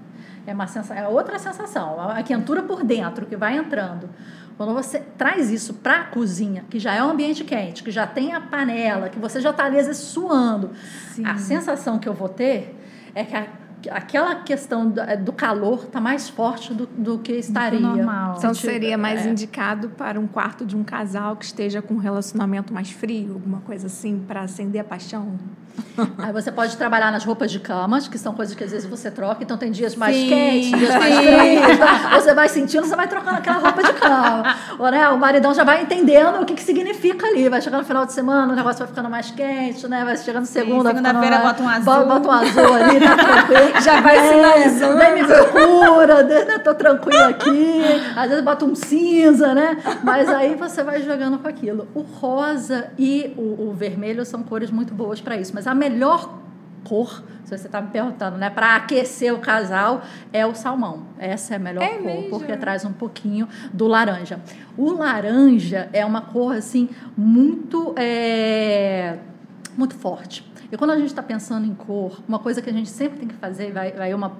É uma sensação, é outra sensação, a quentura por dentro que vai entrando. Quando você traz isso para a cozinha, que já é um ambiente quente, que já tem a panela, que você já está ali às vezes suando, Sim. a sensação que eu vou ter é que a aquela questão do, é, do calor está mais forte do, do que estaria. Do normal. Então seria mais é. indicado para um quarto de um casal que esteja com um relacionamento mais frio, alguma coisa assim, para acender a paixão? *laughs* Aí você pode trabalhar nas roupas de camas, que são coisas que às vezes você troca, então tem dias mais sim, quentes, dias sim. mais frios. Você vai sentindo, você vai trocando aquela roupa de cama. Ou, né, o maridão já vai entendendo o que, que significa ali. Vai chegando no final de semana, o negócio vai ficando mais quente, né? Vai chegando segunda. Segunda-feira bota um azul. Bota um azul ali, tá *laughs* tranquilo. Já vai é, sinalizando. Nem me procura, né? tô tranquilo aqui. Às vezes bota um cinza, né? Mas aí você vai jogando com aquilo. O rosa e o, o vermelho são cores muito boas para isso. Mas a melhor cor, se você está me perguntando, né, para aquecer o casal, é o salmão. Essa é a melhor é cor, mesmo? porque traz um pouquinho do laranja. O laranja é uma cor assim muito é, muito forte. E quando a gente está pensando em cor, uma coisa que a gente sempre tem que fazer, vai, vai uma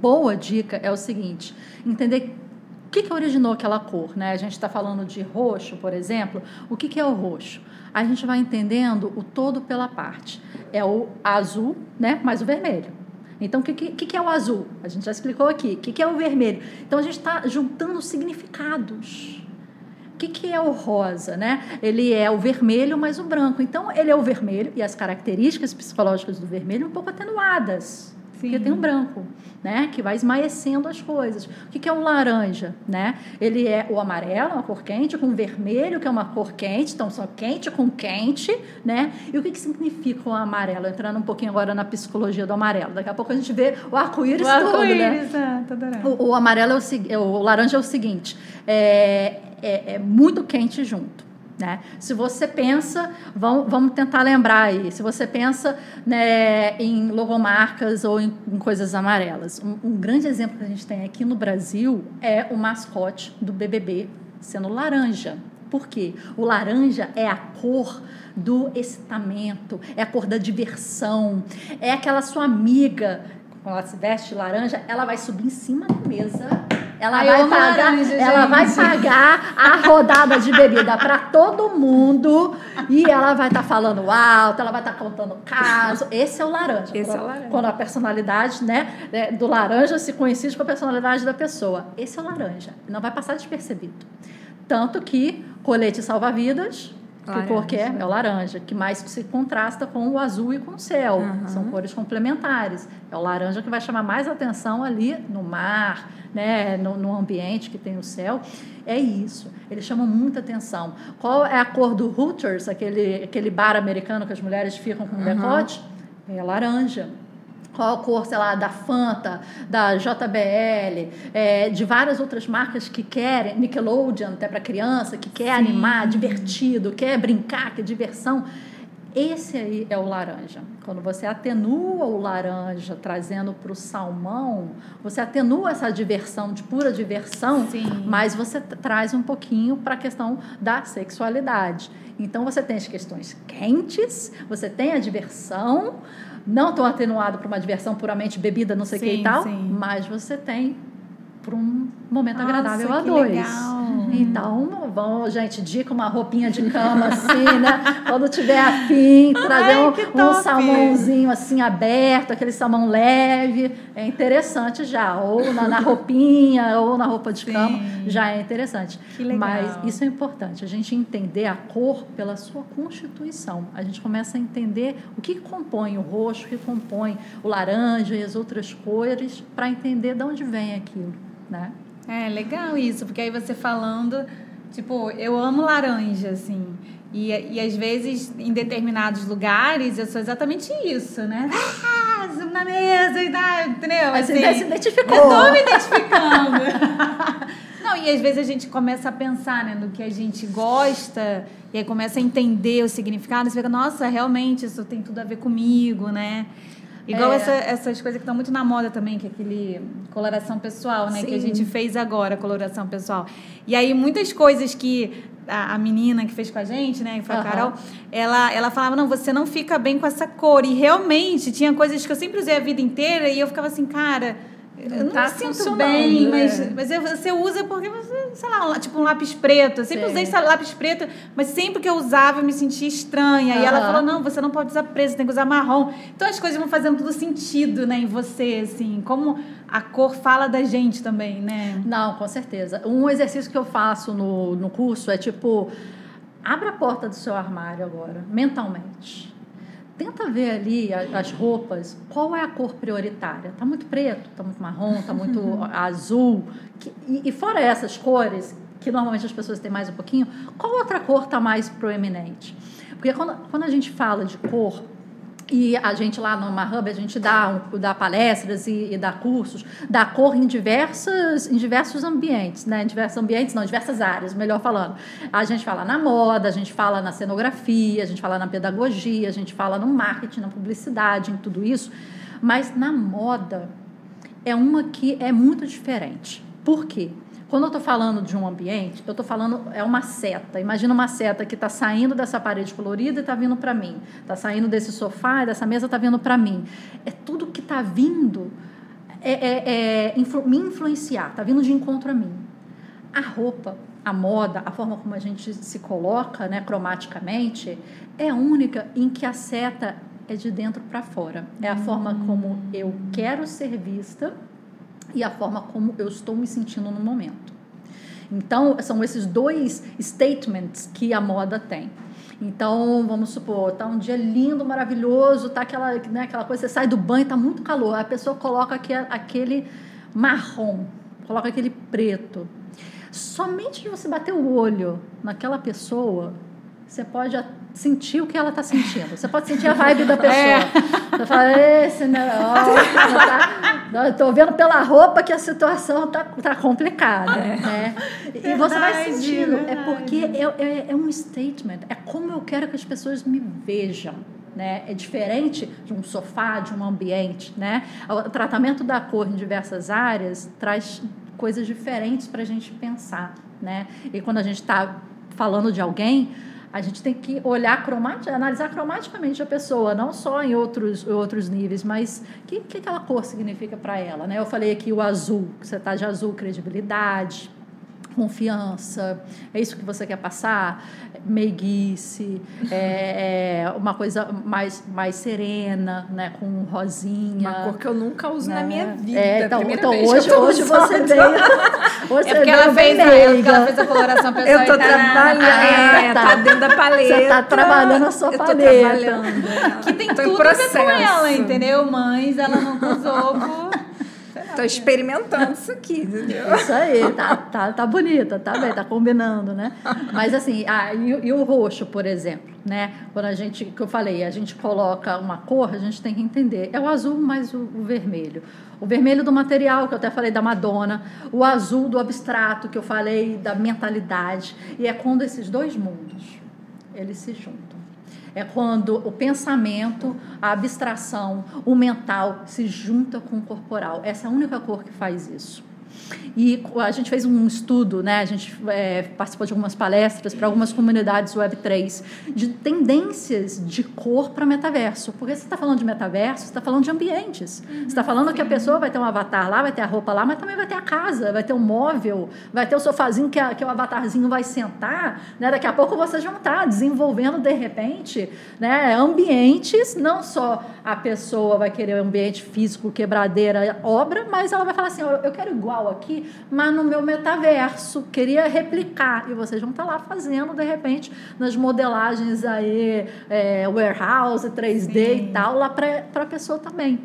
boa dica, é o seguinte: entender o que, que originou aquela cor. Né? A gente está falando de roxo, por exemplo. O que, que é o roxo? A gente vai entendendo o todo pela parte. É o azul, né? mais o vermelho. Então, o que, que, que é o azul? A gente já explicou aqui. O que, que é o vermelho? Então, a gente está juntando significados. O que, que é o rosa? Né? Ele é o vermelho mais o branco. Então, ele é o vermelho e as características psicológicas do vermelho um pouco atenuadas. Porque tem um branco, né? Que vai esmaecendo as coisas. O que, que é o laranja, né? Ele é o amarelo, uma cor quente, com o vermelho, que é uma cor quente. Então, só quente com quente, né? E o que, que significa o amarelo? Entrando um pouquinho agora na psicologia do amarelo. Daqui a pouco a gente vê o arco-íris todo, né? Adorando. O, o amarelo é o, é o laranja é o seguinte: é, é, é muito quente junto. Né? Se você pensa, vamos, vamos tentar lembrar aí, se você pensa né, em logomarcas ou em, em coisas amarelas, um, um grande exemplo que a gente tem aqui no Brasil é o mascote do BBB sendo laranja. Por quê? O laranja é a cor do excitamento, é a cor da diversão, é aquela sua amiga, quando ela se veste laranja, ela vai subir em cima da mesa, ela Ai, vai pagar, ela vai pagar a rodada de bebida para todo mundo e ela vai estar falando alto, ela vai estar contando caso. Esse é o laranja. Esse é o Quando- laranja. Quando a personalidade, né, é, do laranja se coincide com a personalidade da pessoa. Esse é o laranja. Não vai passar despercebido. Tanto que colete salva-vidas, que cor que é? É o laranja, que mais se contrasta com o azul e com o céu. Aham. São cores complementares. É o laranja que vai chamar mais atenção ali no mar, né, no, no ambiente que tem o céu. É isso. Eles chamam muita atenção. Qual é a cor do Hooters, aquele, aquele bar americano que as mulheres ficam com decote? É laranja. Qual a cor, sei lá, da Fanta, da JBL, é, de várias outras marcas que querem, Nickelodeon, até para criança, que quer animar, divertido, quer brincar, quer diversão. Esse aí é o laranja. Quando você atenua o laranja trazendo para o salmão, você atenua essa diversão, de pura diversão, Sim. mas você traz um pouquinho para a questão da sexualidade. Então você tem as questões quentes, você tem a diversão, não tão atenuado para uma diversão puramente bebida, não sei o que e tal, sim. mas você tem para um momento Nossa, agradável a dois. legal. Então, vamos, gente, dica uma roupinha de cama assim, né? *laughs* Quando tiver afim, trazer Ai, um, um salmãozinho assim aberto, aquele salmão leve, é interessante já. Ou na, na roupinha, ou na roupa de Sim. cama, já é interessante. Que legal. Mas isso é importante, a gente entender a cor pela sua constituição. A gente começa a entender o que compõe o roxo, o que compõe o laranja e as outras cores, para entender de onde vem aquilo, né? É legal isso, porque aí você falando, tipo, eu amo laranja, assim. E, e às vezes, em determinados lugares, eu sou exatamente isso, né? *laughs* Ah, na mesa e tal, entendeu? Mas Assim, você se identificou. Eu tô me identificando. *laughs* Não, e às vezes a gente começa a pensar né, no que a gente gosta, e aí começa a entender o significado, e você fica, nossa, realmente isso tem tudo a ver comigo, né? Igual É. essa- essas coisas que estão muito na moda também, que é aquele coloração pessoal, né? Que a Sim. gente fez agora, coloração pessoal. E aí muitas coisas que a, a menina que fez com a gente, né, que foi a Aham. Carol, ela, ela falava, não, você não fica bem com essa cor. E realmente tinha coisas que eu sempre usei a vida inteira e eu ficava assim, cara, eu não tá me sinto bem, mas, é. mas eu- você usa porque você, sei lá, um tipo um lápis preto. Eu sempre Sim. usei lápis preto, mas sempre que eu usava eu me sentia estranha. E ela falou, não, você não pode usar preto, você tem que usar marrom. Então as coisas vão fazendo tudo sentido, né, em você, assim, como a cor fala da gente também, né? Não, com certeza. Um exercício que eu faço no, no curso é tipo: abra a porta do seu armário agora, mentalmente. Tenta ver ali as roupas, qual é a cor prioritária? Tá muito preto, tá muito marrom, tá muito *laughs* azul. Que- e, e fora essas cores, que normalmente as pessoas têm mais um pouquinho, qual outra cor tá mais proeminente? Porque quando, quando a gente fala de cor, e a gente lá no Mahub, a gente dá, dá palestras e, e dá cursos, dá cor em, diversas, em diversos ambientes, né? Em diversos ambientes, não, em diversas áreas, melhor falando. A gente fala na moda, a gente fala na cenografia, a gente fala na pedagogia, a gente fala no marketing, na publicidade, em tudo isso. Mas na moda é uma que é muito diferente. Por quê? Quando eu estou falando de um ambiente, eu estou falando, é uma seta. Imagina uma seta que está saindo dessa parede colorida e está vindo para mim. Está saindo desse sofá e dessa mesa está vindo para mim. É tudo que está vindo é, é- é influ- me influenciar, está vindo de encontro a mim. A roupa, a moda, a forma como a gente se coloca, né, cromaticamente, é única em que a seta é de dentro para fora. É a forma como eu quero ser vista e a forma como eu estou me sentindo no momento. Então, são esses dois statements que a moda tem. Então, vamos supor, tá um dia lindo, maravilhoso, tá aquela, né, aquela coisa, você sai do banho, tá muito calor, a pessoa coloca aquele marrom, coloca aquele preto. Somente de você bater o olho naquela pessoa, você pode sentir o que ela está sentindo. Você pode sentir a vibe da *laughs* pessoa. É. Você fala, esse né, tá, estou vendo pela roupa que a situação tá, tá complicada. É. Né? Verdade, e você vai sentindo. Verdade. É porque é, é, é um statement. É como eu quero que as pessoas me vejam. Né? É diferente de um sofá, de um ambiente, né? O tratamento da cor em diversas áreas traz coisas diferentes para a gente pensar, né? E quando a gente está falando de alguém, a gente tem que olhar cromática, analisar cromaticamente a pessoa, não só em outros, outros níveis, mas o que, que aquela cor significa para ela. Né? Eu falei aqui o azul, você está de azul, credibilidade, confiança, é isso que você quer passar, meiguice, é, é uma coisa mais, mais serena, né, com rosinha. Uma cor que eu nunca uso né? na minha vida. É, então, então hoje, hoje você veio. *laughs* Hoje é porque ela fez, a, é porque ela fez a coloração pessoal. Eu tô tá trabalhando, é, tá. tá dentro da paleta. Você tá trabalhando a sua eu paleta. Que tem tô tudo a ver com ela, entendeu? Mães, ela não usou por Tô experimentando isso aqui, entendeu? Isso aí, tá, tá, tá bonita, tá bem, tá combinando, né? Mas assim, ah, e, e, o roxo, por exemplo, né? Quando a gente, que eu falei, a gente coloca uma cor, a gente tem que entender. É o azul mais o, o vermelho. O vermelho do material, que eu até falei da Madonna, o azul do abstrato, que eu falei da mentalidade. E é quando esses dois mundos, eles se juntam. É quando o pensamento, a abstração, o mental se junta com o corporal. Essa é a única cor que faz isso. E a gente fez um estudo, né? a gente é, participou de algumas palestras para algumas comunidades Web3 de tendências de cor para metaverso. Porque você está falando de metaverso, você está falando de ambientes. Uhum, você está falando sim. que a pessoa vai ter um avatar lá, vai ter a roupa lá, mas também vai ter a casa, vai ter um móvel, vai ter o sofazinho que, a, que o avatarzinho vai sentar. Né? Daqui a pouco vocês vão estar tá desenvolvendo, de repente, né? ambientes, não só a pessoa vai querer um ambiente físico, quebradeira, obra, mas ela vai falar assim: eu quero igual aqui, mas no meu metaverso, queria replicar. E vocês vão estar lá fazendo, de repente, nas modelagens aí, é, warehouse, 3D Sim. e tal, lá para a pessoa também.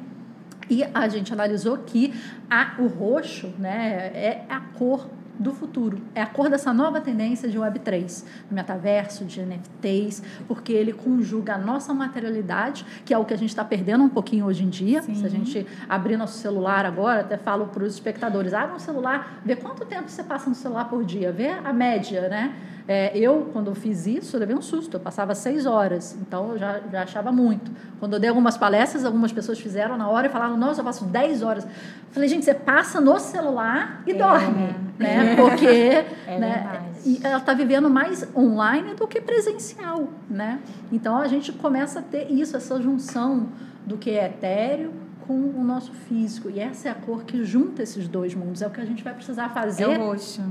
E a gente analisou que a, o roxo né, é a cor do futuro. É a cor dessa nova tendência de Web3, do metaverso, de NFTs, porque ele conjuga a nossa materialidade, que é o que a gente está perdendo um pouquinho hoje em dia. Sim. Se a gente abrir nosso celular agora, até falo para os espectadores, abre um celular, vê quanto tempo você passa no celular por dia, vê a média, né? É, eu, quando eu fiz isso, eu levei um susto. Eu passava seis horas, então eu já, já achava muito. Quando eu dei algumas palestras, algumas pessoas fizeram na hora e falaram: Nossa, eu passo dez horas. Eu falei: Gente, você passa no celular e é, dorme, né? Porque é né, e ela está vivendo mais online do que presencial, né? Então a gente começa a ter isso, essa junção do que é etéreo com o nosso físico. E essa é a cor que junta esses dois mundos. É o que a gente vai precisar fazer. É o roxo.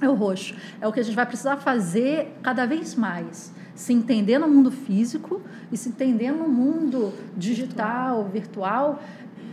É o roxo. É o que a gente vai precisar fazer cada vez mais. Se entender no mundo físico e se entender no mundo digital, virtual.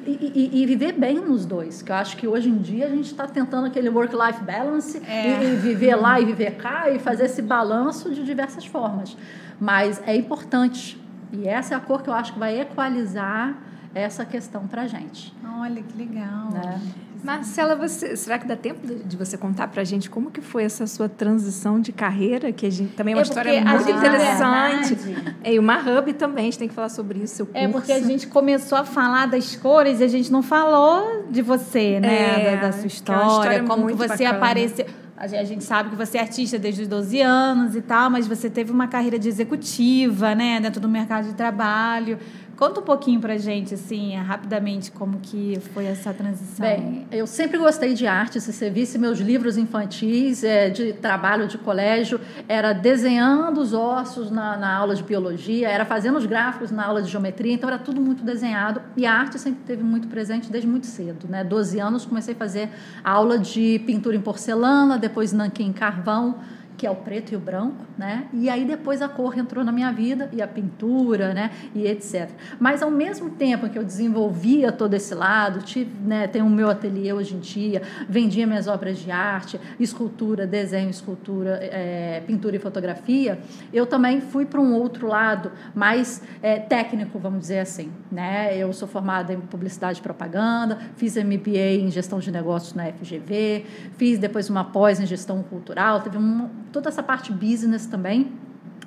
E, e, e, viver bem nos dois, que eu acho que hoje em dia a gente está tentando aquele work-life balance é. e, e, viver lá e viver cá e fazer esse balanço de diversas formas. Mas é importante e essa é a cor que eu acho que vai equalizar essa questão para gente. Olha que legal. Né? Marcela, você, será que dá tempo de você contar para a gente como que foi essa sua transição de carreira, que a gente também é uma é história muito interessante. É, e uma hub também, a gente tem que falar sobre isso. Seu É porque a gente começou a falar das cores e a gente não falou de você, né? É, da, da, sua história, é história como que você bacana. apareceu. A gente sabe que você é artista desde os 12 anos e tal, mas você teve uma carreira de executiva, né, dentro do mercado de trabalho. Conta um pouquinho pra gente, assim, rapidamente, como que foi essa transição. Bem, eu sempre gostei de arte. Se você visse meus livros infantis é, de trabalho de colégio, era desenhando os ossos na, na aula de biologia, era fazendo os gráficos na aula de geometria, então era tudo muito desenhado. E a arte sempre teve muito presente desde muito cedo, né? 12 anos comecei a fazer aula de pintura em porcelana, depois nanquim em carvão, que é o preto e o branco, né? E aí depois a cor entrou na minha vida e a pintura, né? E etc. Mas ao mesmo tempo que eu desenvolvia todo esse lado, tive, né? Tenho o meu ateliê hoje em dia, vendia minhas obras de arte, escultura, desenho, escultura, é, pintura e fotografia. Eu também fui para um outro lado mais é, técnico, vamos dizer assim, né? Eu sou formada em publicidade e propaganda, fiz MBA em gestão de negócios na FGV, fiz depois uma pós em gestão cultural, teve um toda essa parte business também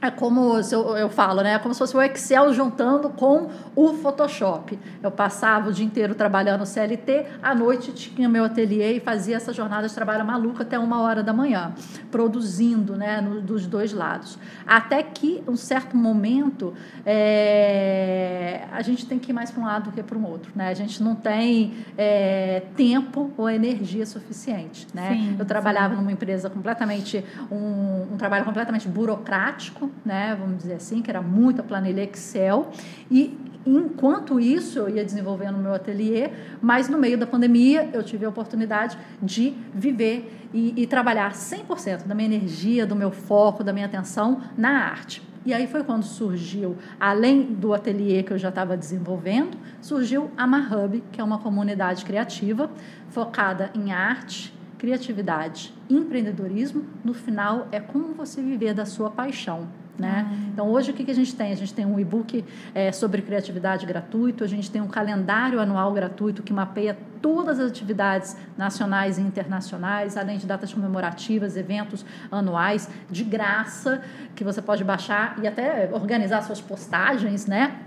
é como eu, eu falo, né? É como se fosse o Excel juntando com o Photoshop. Eu passava o dia inteiro trabalhando CLT, à noite tinha meu ateliê e fazia essa jornada de trabalho maluca até uma hora da manhã, produzindo, né? No, dos dois lados. Até que, um certo momento, é, a gente tem que ir mais para um lado do que para o outro, né? A gente não tem é, tempo ou energia suficiente, né? Sim, eu trabalhava sim. numa empresa completamente, um, um trabalho completamente burocrático, né, vamos dizer assim, que era muita planilha Excel, e enquanto isso eu ia desenvolvendo o meu ateliê, mas no meio da pandemia eu tive a oportunidade de viver e, e trabalhar 100% da minha energia, do meu foco, da minha atenção na arte. E aí foi quando surgiu, além do ateliê que eu já estava desenvolvendo, surgiu a Mahub, que é uma comunidade criativa focada em arte, criatividade, empreendedorismo. No final, é como você viver da sua paixão. Né? Ah. Então, hoje, o que, que a gente tem? A gente tem um e-book é, sobre criatividade gratuito, a gente tem um calendário anual gratuito que mapeia todas as atividades nacionais e internacionais, além de datas comemorativas, eventos anuais, de graça, que você pode baixar e até organizar suas postagens, né?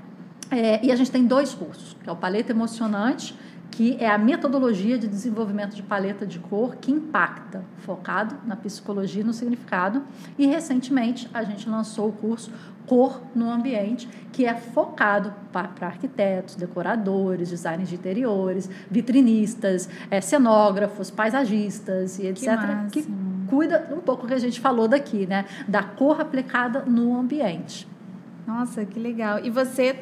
É, e a gente tem dois cursos, que é o Paleta Emocionante, que é a metodologia de desenvolvimento de paleta de cor que impacta, focado na psicologia e no significado. E recentemente a gente lançou o curso Cor no Ambiente, que é focado para arquitetos, decoradores, designers de interiores, vitrinistas, é, cenógrafos, paisagistas e etc. Que, que cuida um pouco que a gente falou daqui, né? Da cor aplicada no ambiente. Nossa, que legal. E você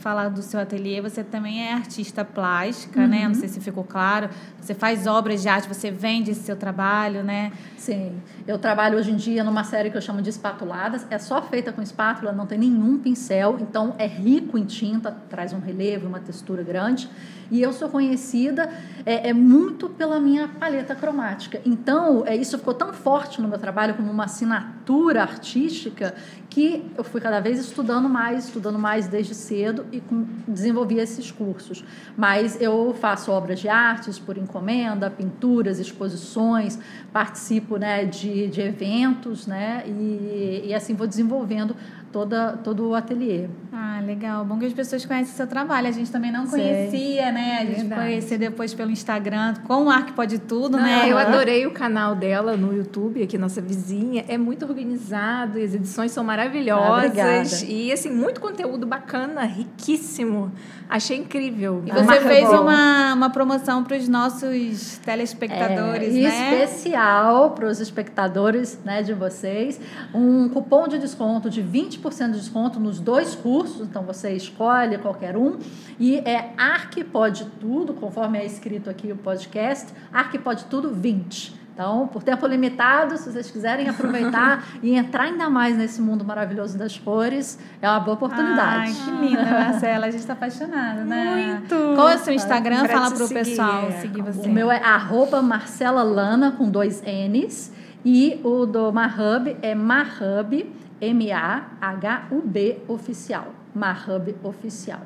falar do seu ateliê, você também é artista plástica, uhum. né? Não sei se ficou claro. Você faz obras de arte, você vende esse seu trabalho, né? Sim. Eu trabalho hoje em dia numa série que eu chamo de espatuladas. É só feita com espátula, não tem nenhum pincel, então é rico em tinta, traz um relevo, uma textura grande. E eu sou conhecida é, é muito pela minha paleta cromática. Então, é, isso ficou tão forte no meu trabalho como uma assinatura artística que eu fui cada vez estudando mais, estudando mais desde cedo e com, desenvolvi esses cursos. Mas eu faço obras de artes por encomenda, pinturas, exposições, participo né, de, de eventos, né, e, e assim vou desenvolvendo toda, todo o ateliê. Ah, legal. Bom que as pessoas conhecem o seu trabalho. A gente também não Sei. conhecia, né? A gente Verdade. conhecia depois pelo Instagram, com o Arc Pode Tudo, não, né? Eu adorei o canal dela no YouTube, aqui nossa vizinha. É muito organizado, as edições são maravilhosas. Ah, e, assim, muito conteúdo bacana, riquíssimo. Achei incrível. E você fez uma, uma promoção para os nossos telespectadores, é, né? Especial para os espectadores né, de vocês. Um cupom de desconto de 20% de desconto nos dois cursos. Então você escolhe qualquer um. E é Arquipode Tudo, conforme é escrito aqui o podcast, Arquipode Tudo 20. Então, por tempo limitado, se vocês quiserem aproveitar *laughs* e entrar ainda mais nesse mundo maravilhoso das cores, é uma boa oportunidade. Ai, que linda, Marcela. A gente está apaixonada, né? Muito! Qual é o seu Instagram? Pra Fala para o pessoal seguir você. O meu é arroba Marcela Lana, com dois N's. E o do Mahub é Mahub, M-A-H-U-B, oficial. Mahub Oficial.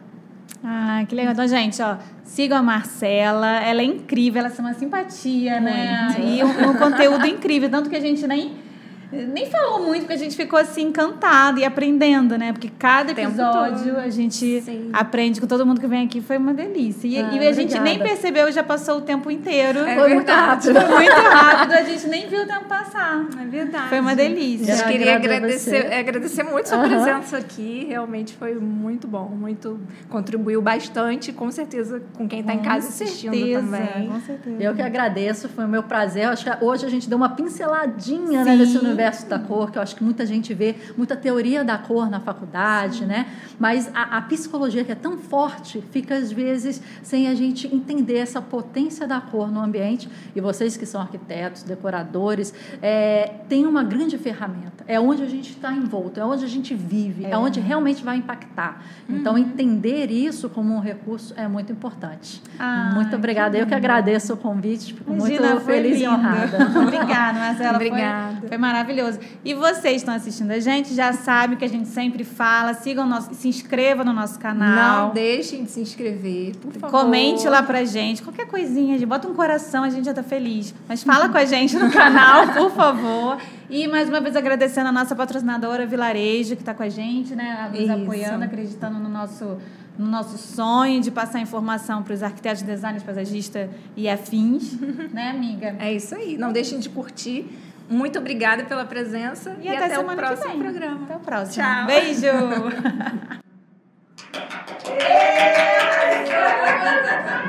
Ah, que legal. Então, gente, ó, sigam a Marcela. Ela é incrível, ela é uma simpatia, né? Muito. né? E um, um conteúdo incrível. Tanto que a gente nem nem falou muito, porque a gente ficou assim encantado e aprendendo, né? Porque cada episódio a gente Sim. aprende com todo mundo que vem aqui, foi uma delícia. E, ah, e a gente nem percebeu, já passou o tempo inteiro. É foi muito rápido. Foi muito rápido, a gente nem viu o tempo passar. É verdade. Foi uma delícia. Eu queria agradecer, agradecer muito sua presença aqui. Realmente foi muito bom, muito contribuiu bastante, com certeza, com quem está em casa assistindo certeza, também. Com certeza. Eu que agradeço, foi o meu prazer. Acho que hoje a gente deu uma pinceladinha né, desse universo processo da cor, que eu acho que muita gente vê, muita teoria da cor na faculdade, né? Mas a, a psicologia que é tão forte fica às vezes sem a gente entender essa potência da cor no ambiente. E vocês que são arquitetos, decoradores, é, tem uma grande ferramenta. É onde a gente está envolto, é onde a gente vive, é, é onde realmente vai impactar. Então, uhum. entender isso como um recurso é muito importante. Ah, muito obrigada. Eu que agradeço o convite, fico Imagina, muito feliz lindo. e honrada. *laughs* Obrigada, Marcela. Obrigada. Foi, foi, maravilhoso. E vocês estão assistindo a gente, já sabem que a gente sempre fala, sigam nosso, se inscrevam no nosso canal. Não deixem de se inscrever, por favor. Comente lá pra gente, qualquer coisinha, bota um coração, a gente já tá feliz. Mas fala com a gente no canal, *laughs* por favor. E mais uma vez agradecendo a nossa patrocinadora Vilarejo, que está com a gente, né? Nos apoiando, acreditando no nosso, no nosso sonho de passar informação para os arquitetos, designers, paisagistas e afins, *laughs* né, amiga? É isso aí. Não deixem de curtir. Muito obrigada pela presença e, e até, até o próximo programa. Até o próximo. Tchau. Beijo. *laughs*